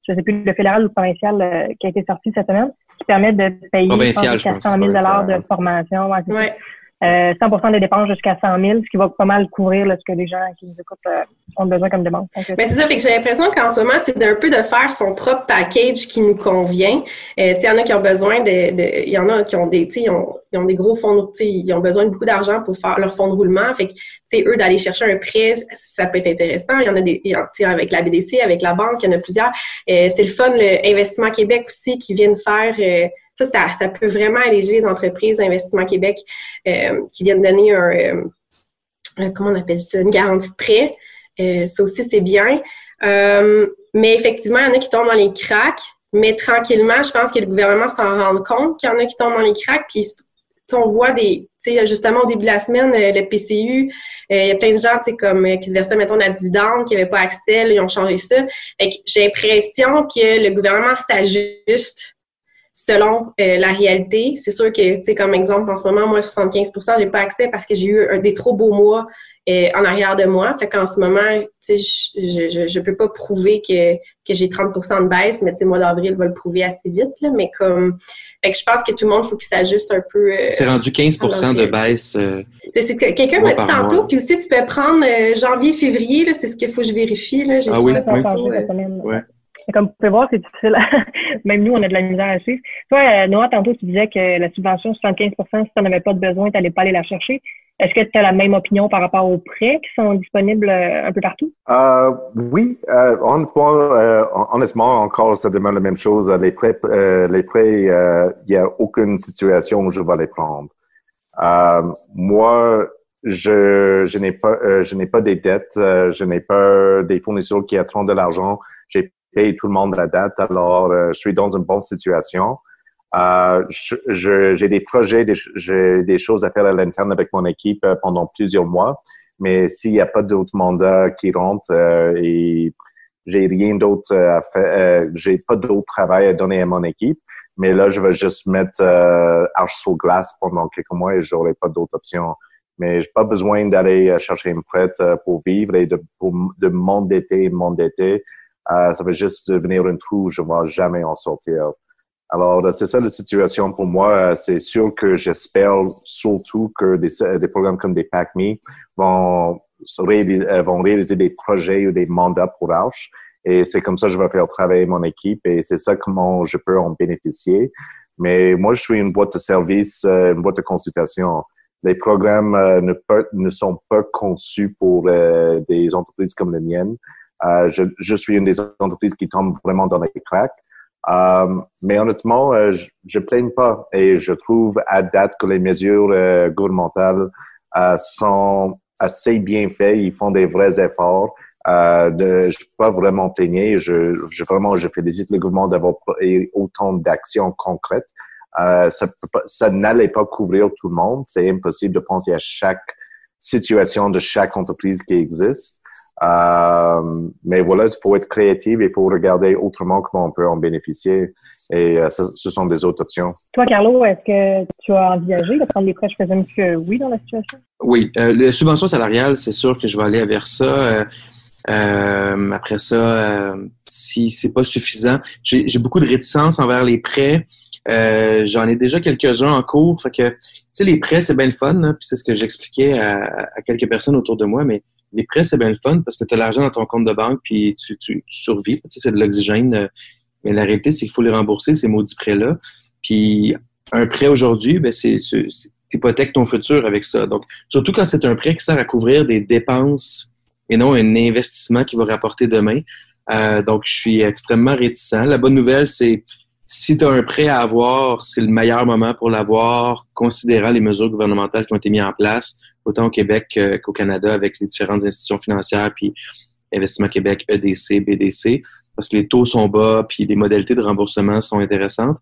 je sais plus, le fédéral ou le provincial, qui a été sorti cette semaine, qui permet de payer 400 000 de formation.
Ouais,
euh, 100% des dépenses jusqu'à 100 000, ce qui va pas mal couvrir ce que les gens qui nous écoutent euh, ont besoin comme demande.
Mais ben, c'est ça, fait que j'ai l'impression qu'en ce moment, c'est d'un peu de faire son propre package qui nous convient. Euh, il y en a qui ont besoin de, il y en a qui ont des, ils ont, ils ont des gros fonds, ils ont besoin de beaucoup d'argent pour faire leur fonds de roulement. Fait que, eux, d'aller chercher un prêt, ça peut être intéressant. Il y en a des, avec la BDC, avec la banque, il y en a plusieurs. Euh, c'est le fun, le Investissement Québec aussi, qui viennent faire ça, ça, peut vraiment alléger les entreprises Investissement Québec euh, qui viennent donner un, euh, euh, comment on appelle ça, une garantie de prêt. ça aussi, c'est bien. mais effectivement, il y en a qui tombent dans les cracks. Mais tranquillement, je pense que le gouvernement s'en rend compte qu'il y en a qui tombent dans les cracks. Puis on voit des, justement au début de la semaine, le PCU, il y a plein de gens, comme qui se versaient, mettons, la dividende, qui n'avaient pas accès, ils ont changé ça. j'ai l'impression que le gouvernement s'ajuste selon euh, la réalité. C'est sûr que, tu sais, comme exemple, en ce moment, moi, 75% j'ai pas accès parce que j'ai eu un, des trop beaux mois euh, en arrière de moi. Fait qu'en ce moment, tu sais, je, je, je, peux pas prouver que, que j'ai 30% de baisse, mais tu sais, mois d'avril va le prouver assez vite, là. Mais comme, fait que je pense que tout le monde, faut qu'il s'ajuste un peu.
Euh, c'est rendu 15% de baisse.
c'est quelqu'un m'a dit tantôt, puis aussi, tu peux prendre janvier, février, là, c'est ce qu'il faut que je vérifie, là.
J'ai ah oui,
comme vous pouvez voir, c'est difficile. Même nous, on a de la misère à suivre. Toi, euh, Noah, tantôt, tu disais que la subvention 75% si tu n'en avais pas de besoin, tu n'allais pas aller la chercher. Est-ce que tu as la même opinion par rapport aux prêts qui sont disponibles euh, un peu partout?
Euh, oui. Euh, honnêtement, encore, ça demande la même chose. Les prêts, les prêts, il n'y a aucune situation où je vais les prendre. moi, je, je n'ai pas, je n'ai pas des dettes, je n'ai pas des fournisseurs qui attendent de l'argent. Tout le monde la date. Alors, euh, je suis dans une bonne situation. Euh, j'ai des projets, j'ai des choses à faire à l'interne avec mon équipe euh, pendant plusieurs mois. Mais s'il n'y a pas d'autres mandats qui rentrent et j'ai rien d'autre à faire, j'ai pas d'autre travail à donner à mon équipe. Mais là, je vais juste mettre arche sur glace pendant quelques mois et j'aurai pas d'autres options. Mais j'ai pas besoin d'aller chercher une prête pour vivre et de, pour, de m'endetter, m'endetter. Euh, ça va juste devenir un trou, je ne vais jamais en sortir. Alors, euh, c'est ça la situation pour moi. Euh, c'est sûr que j'espère surtout que des, programmes comme des PACME vont, réaliser, vont réaliser des projets ou des mandats pour Arch. Et c'est comme ça que je vais faire travailler mon équipe et c'est ça comment je peux en bénéficier. Mais moi, je suis une boîte de service, une boîte de consultation. Les programmes ne, ne sont pas conçus pour des entreprises comme les miennes. Euh, je, je, suis une des entreprises qui tombe vraiment dans les cracks. Euh, mais honnêtement, euh, je, je plains pas et je trouve à date que les mesures gouvernementales sont assez bien faites. Ils font des vrais efforts. Euh, de, je peux pas vraiment plaigner. Je, je vraiment, je félicite le gouvernement d'avoir autant d'actions concrètes. Euh, ça, ça n'allait pas couvrir tout le monde. C'est impossible de penser à chaque situation de chaque entreprise qui existe. Euh, mais voilà, il faut être créatif, il faut regarder autrement comment on peut en bénéficier. Et euh, ce, ce, sont des autres options.
Toi, Carlo, est-ce que tu as envisagé de prendre des prêts? Je présume que oui dans la situation.
Oui. Euh, les subventions salariales, c'est sûr que je vais aller vers ça. Euh, euh après ça, euh, si c'est pas suffisant, j'ai beaucoup de réticence envers les prêts. J'en ai déjà quelques-uns en cours. Fait que, tu sais, les prêts, c'est bien le fun. Puis c'est ce que j'expliquais à, quelques personnes autour de moi. Mais les prêts, c'est bien le fun parce que tu as l'argent dans ton compte de banque puis tu, tu, tu survis. Tu sais, c'est de l'oxygène mais la réalité, c'est qu'il faut les rembourser, ces maudits prêts-là. Puis un prêt aujourd'hui, ben c'est hypothèques ton futur avec ça. Donc, surtout quand c'est un prêt qui sert à couvrir des dépenses et non un investissement qui va rapporter demain. Euh, donc, je suis extrêmement réticent. La bonne nouvelle, c'est si tu as un prêt à avoir, c'est le meilleur moment pour l'avoir, considérant les mesures gouvernementales qui ont été mises en place, autant au Québec qu'au Canada avec les différentes institutions financières, puis Investissement Québec, EDC, BDC parce que les taux sont bas, puis les modalités de remboursement sont intéressantes,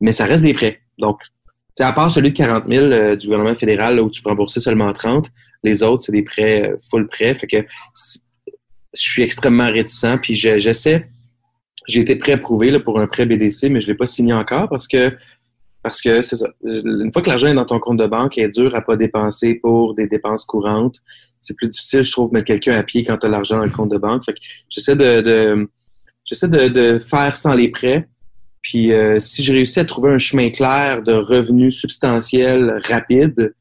mais ça reste des prêts. Donc, à part celui de 40 000 euh, du gouvernement fédéral, où tu peux rembourser seulement 30, les autres, c'est des prêts euh, full prêts. Fait que je suis extrêmement réticent, puis j'essaie. J'ai été prêt approuvé pour un prêt BDC, mais je ne l'ai pas signé encore parce que parce que c'est ça. Une fois que l'argent est dans ton compte de banque, il est dur à pas dépenser pour des dépenses courantes. C'est plus difficile, je trouve, de mettre quelqu'un à pied quand tu as l'argent dans le compte de banque. J'essaie de, j'essaie de, de, faire sans les prêts. Puis euh, si je réussis à trouver un chemin clair de revenus substantiels rapides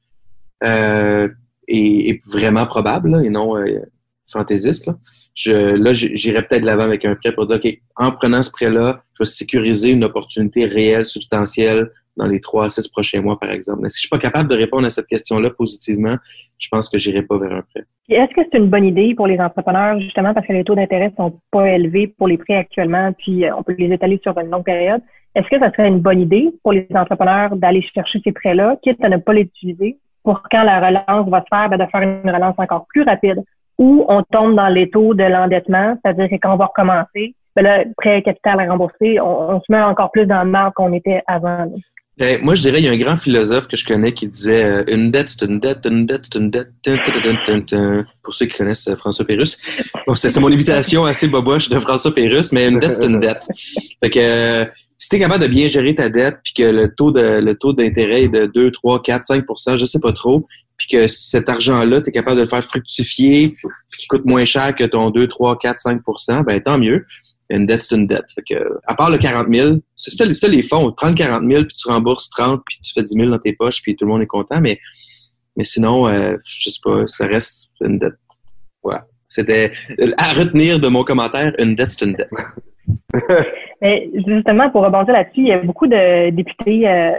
euh, et, vraiment probable, et non euh, fantaisiste, là, je, là j'irai peut-être de l'avant avec un prêt pour dire, OK, en prenant ce prêt-là, je vais sécuriser une opportunité réelle, substantielle dans les trois à six prochains mois, par exemple. Mais si je suis pas capable de répondre à cette question-là positivement, je pense que j'irai pas vers un prêt.
Est-ce que c'est une bonne idée pour les entrepreneurs, justement, parce que les taux d'intérêt sont pas élevés pour les prêts actuellement, puis euh, on peut les étaler sur une longue période? Est-ce que ça serait une bonne idée pour les entrepreneurs d'aller chercher ces prêts-là, quitte à ne pas les utiliser, pour quand la relance va se faire, ben, de faire une relance encore plus rapide, ou on tombe dans les taux de l'endettement, c'est-à-dire que quand on va recommencer, ben là, prêt capital à rembourser, on, se met encore plus dans le mal qu'on était avant.
Ben, moi, je dirais, il y a un grand philosophe que je connais qui disait euh, une dette, c'est une dette, une dette, c'est une dette. Pour ceux qui connaissent euh, François Pérusse. Bon, c'est mon imitation assez boboche de François Pérusse, mais une dette, c'est une dette. Fait que euh, si tu es capable de bien gérer ta dette, puis que le taux de le taux d'intérêt est de 2, 3, 4, 5% je sais pas trop, puis que cet argent-là, tu es capable de le faire fructifier, qui coûte moins cher que ton 2, 3, 4, 5% ben tant mieux une dette, c'est une dette. Fait que, à part le 40 000, c'est ça, les fonds. Tu prends le 40 000, puis tu rembourses 30, puis tu fais 10 000 dans tes poches, puis tout le monde est content. Mais, mais sinon, euh, je sais pas, ça reste une dette. Voilà. C'était à retenir de mon commentaire, une dette, c'est une dette.
mais justement, pour rebondir là-dessus, il y a beaucoup de députés euh,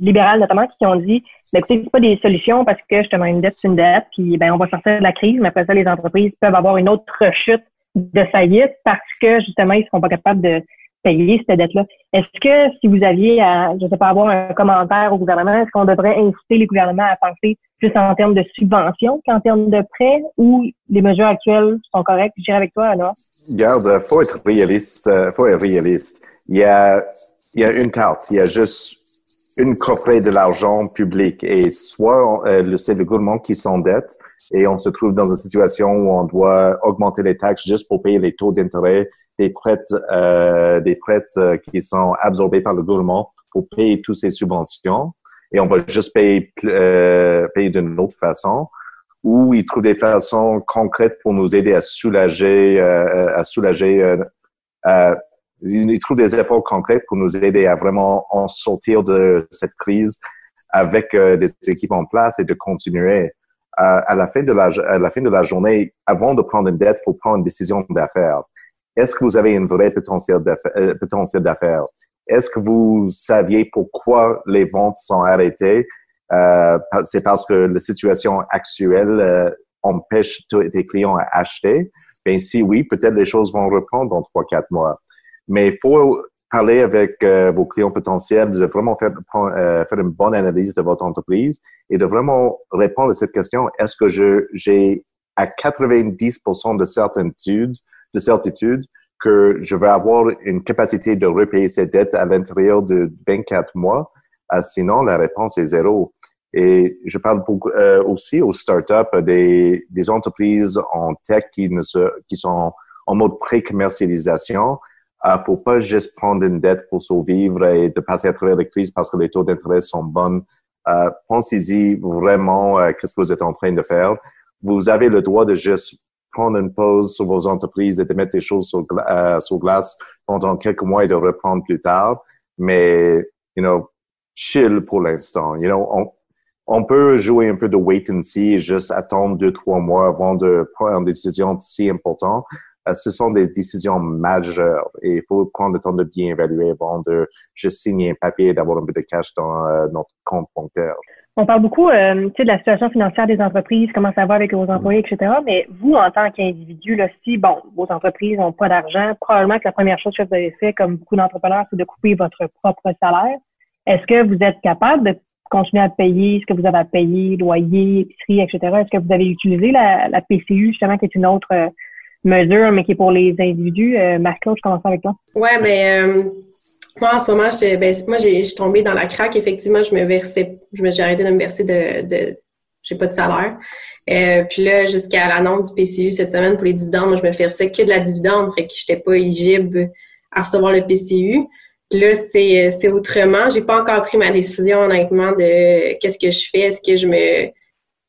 libéraux notamment qui ont dit ben, écoutez, c'est pas des solutions parce que justement une dette, c'est une dette, puis ben on va sortir de la crise, mais après ça, les entreprises peuvent avoir une autre chute de faillite parce que justement, ils ne seront pas capables de payer cette dette-là. Est-ce que si vous aviez à, je sais pas, avoir un commentaire au gouvernement, est-ce qu'on devrait inciter les gouvernements à penser plus en termes de subventions qu'en termes de prêts ou les mesures actuelles sont correctes? Je dirais avec toi, alors.
Garde, faut être réaliste. Euh, faut être réaliste. Il y a, il y a une carte. Il y a juste une coffret de l'argent public. Et soit euh, c'est le gouvernement qui s'endette et on se trouve dans une situation où on doit augmenter les taxes juste pour payer les taux d'intérêt des prêts, euh, des prêts euh, qui sont absorbés par le gouvernement pour payer toutes ces subventions. Et on va juste payer, euh, payer d'une autre façon ou ils trouvent des façons concrètes pour nous aider à soulager, euh, à soulager, euh, euh, ils trouvent des efforts concrets pour nous aider à vraiment en sortir de cette crise avec des équipes en place et de continuer à, la fin de la, à la fin de la journée, avant de prendre une dette, il faut prendre une décision d'affaires. Est-ce que vous avez une vraie potentiel euh, d'affaires? Est-ce que vous saviez pourquoi les ventes sont arrêtées? Euh, c'est parce que la situation actuelle euh, empêche tes clients à acheter? Bien, si oui, peut-être les choses vont reprendre dans trois, quatre mois. Mais il faut parler avec euh, vos clients potentiels, de vraiment faire, euh, faire une bonne analyse de votre entreprise et de vraiment répondre à cette question. Est-ce que je, j'ai à 90% de certitude, de certitude que je vais avoir une capacité de repayer ces dettes à l'intérieur de 24 mois? Euh, sinon, la réponse est zéro. Et je parle beaucoup, euh, aussi aux startups, des, des entreprises en tech qui, ne se, qui sont en mode pré-commercialisation. Ne faut pas juste prendre une dette pour survivre et de passer à travers la crise parce que les taux d'intérêt sont bons. Euh, pensez-y vraiment euh, qu'est-ce que vous êtes en train de faire. Vous avez le droit de juste prendre une pause sur vos entreprises et de mettre des choses sur, euh, sur glace pendant quelques mois et de reprendre plus tard. Mais, you know, chill pour l'instant. You know, on, on peut jouer un peu de wait and see et juste attendre deux, trois mois avant de prendre des décisions si importantes. Euh, ce sont des décisions majeures et il faut prendre le temps de bien évaluer avant de juste signer un papier et d'avoir un peu de cash dans euh, notre compte bancaire.
On parle beaucoup euh, de la situation financière des entreprises, comment ça va avec vos employés, etc. Mais vous, en tant qu'individu, si bon, vos entreprises n'ont pas d'argent, probablement que la première chose que vous avez fait, comme beaucoup d'entrepreneurs, c'est de couper votre propre salaire. Est-ce que vous êtes capable de continuer à payer ce que vous avez à payer, loyer, épicerie, etc. Est-ce que vous avez utilisé la, la PCU, justement, qui est une autre mesure, mais qui est pour les individus. Euh, Marc-Claude, je commence avec toi.
Ouais, mais euh, moi, en ce moment, ben, moi, j'ai tombé dans la craque. Effectivement, je me versais, je j'ai arrêté de me verser de, de j'ai pas de salaire. Euh, puis là, jusqu'à l'annonce du PCU cette semaine pour les dividendes, moi, je me versais que de la dividende, fait que j'étais pas éligible à recevoir le PCU. Là, c'est, c'est autrement. J'ai pas encore pris ma décision, honnêtement, de qu'est-ce que je fais. Est-ce que je me,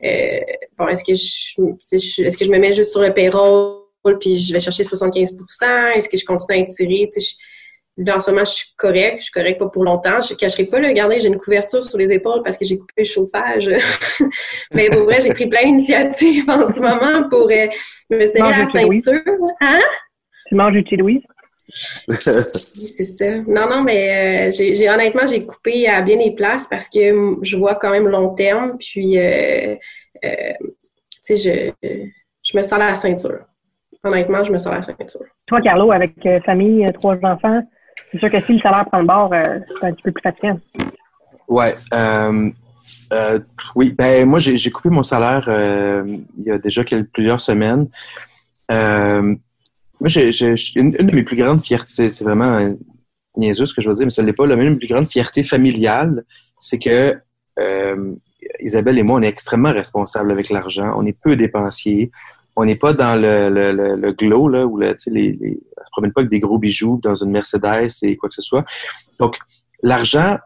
euh, bon, est-ce que je, est-ce que je me mets juste sur le payroll? Puis je vais chercher 75% Est-ce que je continue à étirer? là, en ce moment, je suis correct. Je suis correct pas pour longtemps. Je ne cacherai pas, là, regardez, j'ai une couverture sur les épaules parce que j'ai coupé le chauffage. Mais pour vrai, j'ai pris plein d'initiatives en ce moment pour euh, me serrer la ceinture. Hein?
Tu manges du Louise?
c'est ça. Non, non, mais euh, j'ai honnêtement, j'ai coupé à bien des places parce que je vois quand même long terme. Puis, euh, tu sais, je, je me sens la ceinture honnêtement, je me sens la ceinture.
Toi, Carlo, avec euh, famille, euh, trois enfants, c'est sûr que si le salaire prend le bord, euh, c'est un petit peu plus fatigant.
Ouais. oui, ben moi, j'ai coupé mon salaire il y a déjà quelques, plusieurs semaines. moi, j'ai une, de mes plus grandes fiertés, c'est vraiment niaiseux ce que je veux dire, mais ce n'est pas. La même plus grande fierté familiale, c'est que Isabelle et moi, on est extrêmement responsables avec l'argent. On est peu dépensiers on n'est pas dans le, le, le, glow, là, où là, les, on se promène pas avec des gros bijoux dans une Mercedes et quoi que ce soit. Donc, l'argent,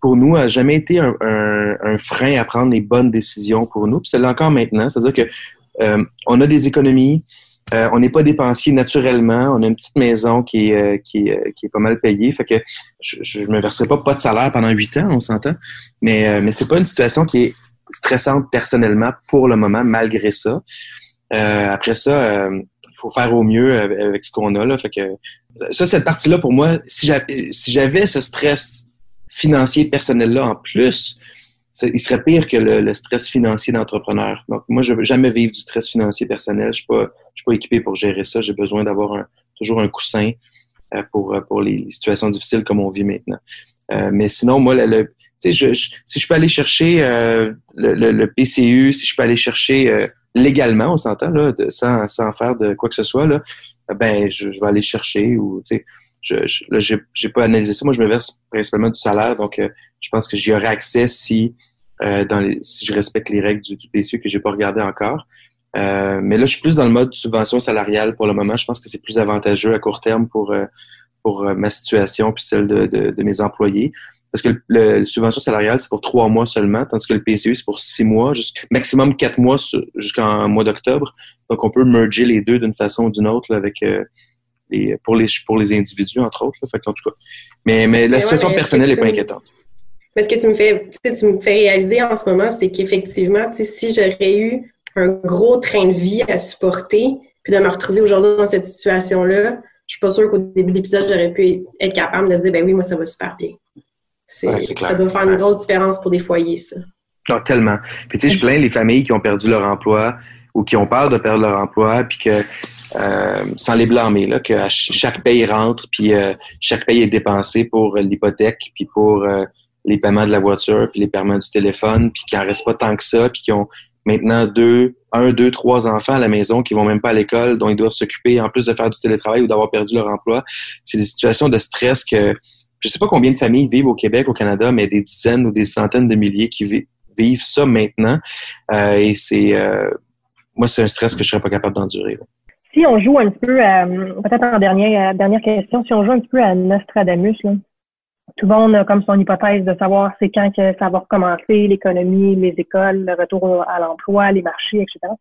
pour nous, a jamais été un, un, frein à prendre les bonnes décisions pour nous. C'est encore maintenant. C'est-à-dire que euh, on a des économies, euh, on n'est pas dépensier naturellement. On a une petite maison qui est, euh, qui, qui est pas mal payée. Fait que je, ne me verserai pas pas de salaire pendant huit ans, on s'entend. Mais, mais c'est pas une situation qui est stressante personnellement pour le moment, malgré ça. Euh, après ça, il euh, faut faire au mieux avec ce qu'on a. Là. Fait que, ça, cette partie-là, pour moi, si j'avais ce stress financier personnel-là en plus, il serait pire que le, stress financier d'entrepreneur. Donc, moi, je ne veux jamais vivre du stress financier personnel. Je ne suis, suis pas équipé pour gérer ça. J'ai besoin d'avoir toujours un coussin euh, pour, pour les, situations difficiles comme on vit maintenant. mais sinon, moi, le, je, si je peux aller chercher le, le, PCU, si je peux aller chercher légalement, on s'entend, là, sans, sans faire de quoi que ce soit, là, ben, je, vais aller chercher ou, tu sais, je, je, j'ai pas analysé ça. Moi, je me verse principalement du salaire, donc euh, je pense que j'y aurai accès si, euh, dans les, si je respecte les règles du, du PCU que j'ai pas regardé encore. Euh, mais là, je suis plus dans le mode subvention salariale pour le moment. Je pense que c'est plus avantageux à court terme pour, pour ma situation puis celle de, de, de mes employés. Parce que le, subvention salariale, c'est pour trois mois seulement, tandis que le PCU, c'est pour six mois, maximum quatre mois jusqu'en mois d'octobre. Donc, on peut merger les deux d'une façon ou d'une autre avec euh, les, pour, les, pour les individus, entre autres. Fait en tout cas. Mais, mais la situation personnelle n'est pas inquiétante.
Mais ce que tu me fais, tu me fais réaliser en ce moment, c'est qu'effectivement, si j'aurais eu un gros train de vie à supporter, puis de me retrouver aujourd'hui dans cette situation-là, je suis pas sûre qu'au début de l'épisode, j'aurais pu être capable de dire, ben oui, moi, ça va super bien ça doit faire une grosse différence pour des foyers, ça.
Ah, tellement. Puis tu sais, je plains les familles qui ont perdu leur emploi ou qui ont peur de perdre leur emploi, puis que euh, sans les blâmer, là, que chaque paye rentre, puis euh, chaque paye est dépensé pour l'hypothèque, puis pour euh, les paiements de la voiture, puis les paiements du téléphone, puis qu'il n'en reste pas tant que ça, puis qui ont maintenant deux, un, deux, trois enfants à la maison qui vont même pas à l'école, dont ils doivent s'occuper en plus de faire du télétravail ou d'avoir perdu leur emploi. C'est des situations de stress que je sais pas combien de familles vivent au Québec, au Canada, mais des dizaines ou des centaines de milliers qui vivent ça maintenant. Euh, et c'est, euh, moi, c'est un stress que je serais pas capable d'endurer.
Si on joue un peu, peut-être en dernière, dernière question, si on joue un petit peu à Nostradamus, là, tout le monde a comme son hypothèse de savoir c'est quand que ça va recommencer, l'économie, les écoles, le retour à l'emploi, les marchés, etc.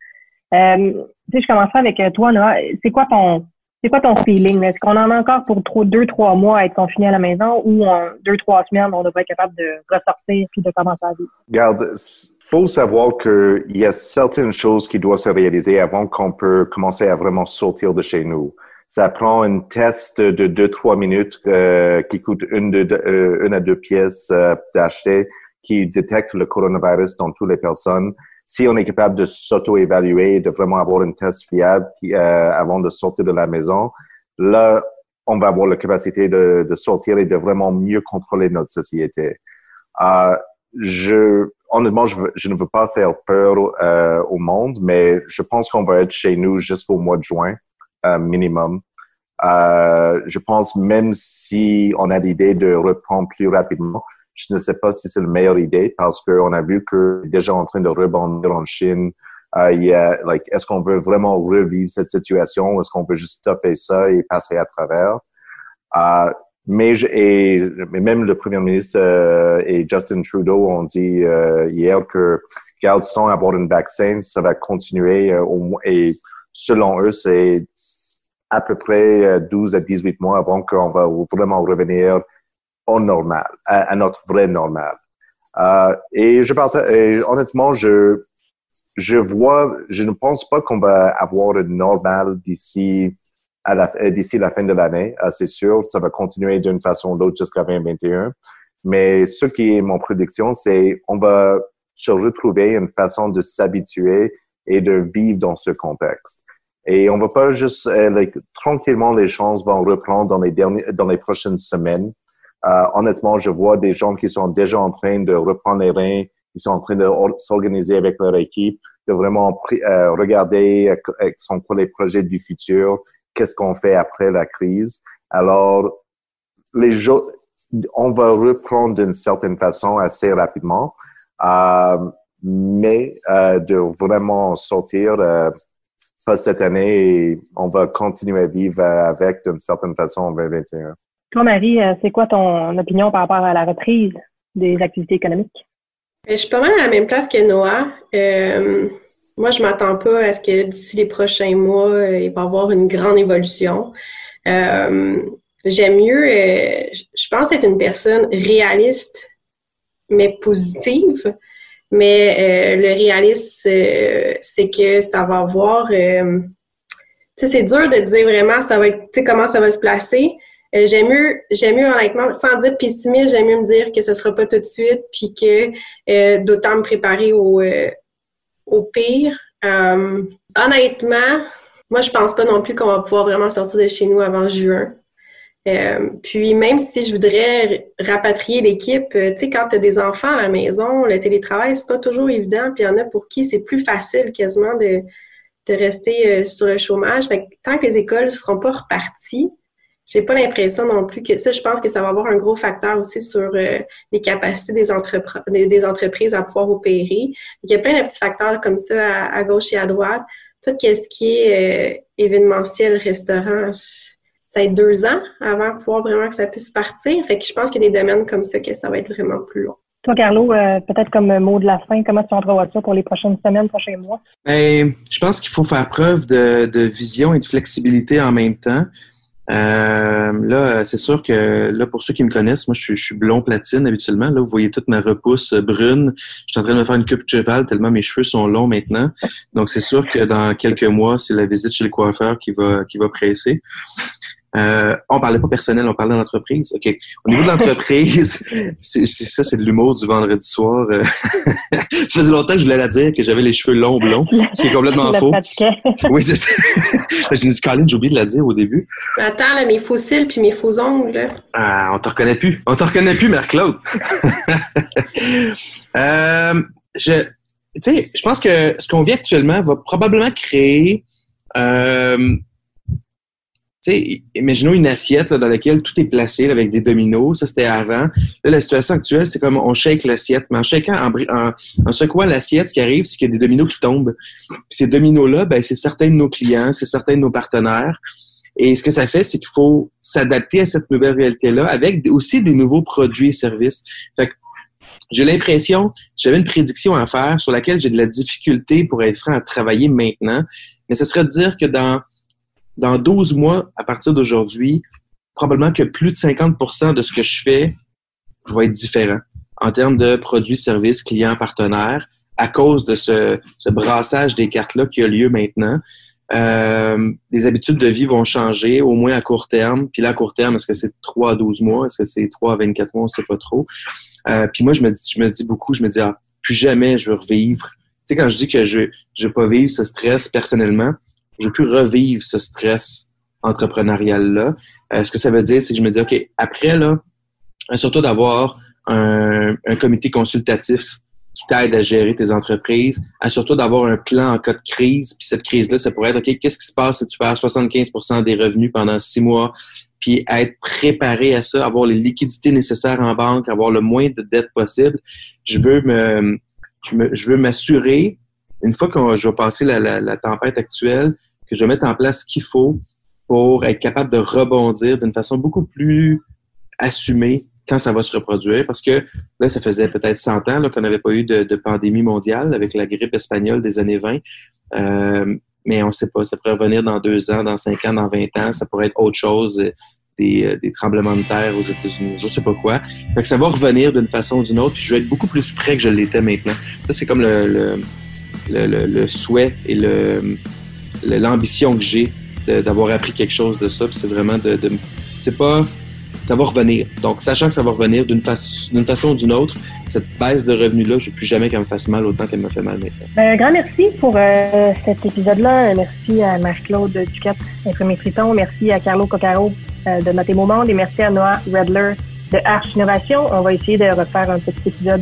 Euh, je commencerai avec toi, Noah. C'est quoi ton c'est quoi ton feeling? Est-ce qu'on en a encore pour trop, deux, trois mois à être confiné à la maison ou en deux, trois semaines, on devrait être capable de ressortir puis de commencer à vivre?
Regarde, faut savoir qu'il y a certaines choses qui doivent se réaliser avant qu'on peut commencer à vraiment sortir de chez nous. Ça prend un test de deux, trois minutes euh, qui coûte une, euh, une à deux pièces euh, d'acheter qui détecte le coronavirus dans toutes les personnes si on est capable de s'auto-évaluer, de vraiment avoir une test fiable euh, avant de sortir de la maison, là, on va avoir la capacité de, sortir et de vraiment mieux contrôler notre société. Euh, je, honnêtement, je, ne veux pas faire peur euh, au monde, mais je pense qu'on va être chez nous jusqu'au mois de juin minimum. Je pense même si on a l'idée de reprendre plus rapidement, je ne sais pas si c'est la meilleure idée parce qu'on a vu que déjà en train de rebondir en Chine. Euh, est-ce qu'on veut vraiment revivre cette situation ou est-ce qu'on veut juste stopper ça et passer à travers? Euh, mais, et, même le premier ministre euh, et Justin Trudeau ont dit hier que, regarde, sans avoir un vaccin, ça va continuer et selon eux, c'est à peu près 12 à 18 mois avant qu'on va vraiment revenir normal, à, notre vrai normal. Euh, et je partage, et honnêtement, je, je vois, je ne pense pas qu'on va avoir un normal d'ici à la, euh, d'ici la fin de l'année. Euh, c'est sûr, ça va continuer d'une façon ou d'autre jusqu'à 2021. Mais ce qui est mon prédiction, c'est on va se retrouver une façon de s'habituer et de vivre dans ce contexte. Et on va pas juste tranquillement les choses vont reprendre dans les derniers dans les prochaines semaines. Euh, honnêtement, je vois des gens qui sont déjà en train de reprendre les reins, qui sont en train de s'organiser avec leur équipe, de vraiment euh, regarder euh, sont quoi les projets du futur, qu'est-ce qu'on fait après la crise. Alors, les gens, on va reprendre d'une certaine façon assez rapidement, euh, mais euh, de vraiment sortir euh, pas cette année, on va continuer à vivre avec d'une certaine façon en 2021.
Toi, Marie, euh, c'est quoi ton opinion par rapport à la reprise des activités économiques?
Euh, je suis pas mal à la même place que Noah. Euh, moi, je m'attends pas à ce que d'ici les prochains mois, il va y avoir une grande évolution. J'aime mieux, je pense être une personne réaliste, mais positive. Mais le réalisme, c'est que ça va avoir... tu sais, c'est dur de dire vraiment ça va être, comment ça va se placer. Euh, j'aime mieux, j'aime mieux honnêtement, sans dire pessimiste, j'aime mieux me dire que ce sera pas tout de suite, puis que euh, d'autant me préparer au, euh, au pire. honnêtement, moi je pense pas non plus qu'on va pouvoir vraiment sortir de chez nous avant juin. puis même si je voudrais rapatrier l'équipe, tu sais, quand tu as des enfants à la maison, le télétravail, c'est pas toujours évident, puis il y en a pour qui c'est plus facile quasiment de, de rester sur le chômage. Fait tant que les écoles ne seront pas reparties, j'ai pas l'impression non plus que ça, je pense que ça va avoir un gros facteur aussi sur euh, les capacités des, des, entreprises à pouvoir opérer. il y a plein de petits facteurs comme ça à, gauche et à droite. Tout ce qui est euh, événementiel, restaurant, peut-être deux ans avant de pouvoir vraiment que ça puisse partir. Fait que je pense qu'il y a des domaines comme ça que ça va être vraiment plus long.
Toi, Carlo, euh, peut-être comme mot de la fin, comment tu entrevois ça pour les prochaines semaines, prochains mois?
Ben, je pense qu'il faut faire preuve de, de vision et de flexibilité en même temps. Euh, là, c'est sûr que là, pour ceux qui me connaissent, moi, je suis, blond platine habituellement. Là, vous voyez toute ma repousse brune. Je suis en train de me faire une coupe de cheval tellement mes cheveux sont longs maintenant. Donc, c'est sûr que dans quelques mois, c'est la visite chez le coiffeur qui va qui va presser. Euh, on parlait pas personnel, on parlait d'entreprise. OK. Au niveau de l'entreprise, c'est ça, c'est de l'humour du vendredi soir. Euh. ça faisait longtemps que je voulais la dire, que j'avais les cheveux longs blonds, ce qui est complètement faux. oui, c'est ça. je me dis, Colin, j'ai oublié de la dire au début.
Attends, là, mes faux cils puis mes faux ongles.
Ah, on te reconnaît plus. On te reconnaît plus, Mère-Claude. euh, je, tu sais, je pense que ce qu'on vit actuellement va probablement créer euh, sais, imaginons une assiette là, dans laquelle tout est placé là, avec des dominos. Ça, c'était avant. Là, la situation actuelle, c'est comme on shake l'assiette. Mais en shakant, en, en, en secouant l'assiette, ce qui arrive, c'est qu'il y a des dominos qui tombent. Puis ces dominos-là, ben, c'est certains de nos clients, c'est certains de nos partenaires. Et ce que ça fait, c'est qu'il faut s'adapter à cette nouvelle réalité-là avec aussi des nouveaux produits et services. Fait que j'ai l'impression, si j'avais une prédiction à faire sur laquelle j'ai de la difficulté pour être franc à travailler maintenant, mais ce serait de dire que dans dans 12 mois, à partir d'aujourd'hui, probablement que plus de 50% de ce que je fais va être différent en termes de produits, services, clients, partenaires, à cause de ce, ce brassage des cartes-là qui a lieu maintenant. Euh, les habitudes de vie vont changer, au moins à court terme. Puis là, à court terme, est-ce que c'est 3 à 12 mois? Est-ce que c'est 3 à 24 mois? On ne sait pas trop. Euh, puis moi, je me, dis, je me dis beaucoup, je me dis, ah, plus jamais je veux revivre. Tu sais, quand je dis que je ne veux pas vivre ce stress personnellement, je veux plus revivre ce stress entrepreneurial-là. Euh, ce que ça veut dire, c'est que je me dis, OK, après, là, surtout d'avoir un, comité consultatif qui t'aide à gérer tes entreprises, surtout d'avoir un plan en cas de crise. Puis cette crise-là, ça pourrait être, OK, qu'est-ce qui se passe si tu perds 75% des revenus pendant six mois? Puis être préparé à ça, avoir les liquidités nécessaires en banque, avoir le moins de dettes possible. Je veux me, je, veux m'assurer, une fois que je vais passer la tempête actuelle, que je vais mettre en place ce qu'il faut pour être capable de rebondir d'une façon beaucoup plus assumée quand ça va se reproduire. Parce que là, ça faisait peut-être 100 ans qu'on n'avait pas eu de, pandémie mondiale avec la grippe espagnole des années 20. Euh, mais on ne sait pas. Ça pourrait revenir dans deux ans, dans cinq ans, dans 20 ans. Ça pourrait être autre chose, euh, des, euh, des tremblements de terre aux États-Unis, je ne sais pas quoi. Fait que ça va revenir d'une façon ou d'une autre. Puis je vais être beaucoup plus près que je l'étais maintenant. Ça, c'est comme le, le, le, souhait et le l'ambition que j'ai d'avoir appris quelque chose de ça. C'est vraiment de, c'est pas ça va revenir. Donc, sachant que ça va revenir d'une façon ou d'une autre, cette baisse de revenus-là, je ne veux plus jamais qu'elle me fasse mal autant qu'elle me fait mal maintenant.
Ben, un grand merci pour euh, cet épisode-là. Merci à Marie-Claude Ducat, Imprimé Friton. Merci à Carlo Coccaro euh, de Noter Monde et merci à Noah Redler de Arch Innovation. On va essayer de refaire un petit épisode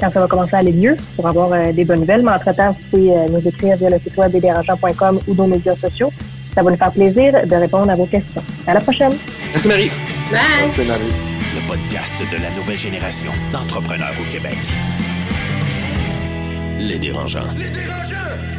quand ça va commencer à aller mieux pour avoir euh, des bonnes nouvelles. Mais entre-temps, vous pouvez euh, nous écrire via le site web desdérangeants.com ou nos médias sociaux. Ça va nous faire plaisir de répondre à vos questions. À la prochaine.
Merci Marie.
Bye.
Merci Marie.
Le podcast de la nouvelle génération d'entrepreneurs au Québec. Les dérangeants.
Les dérangeants!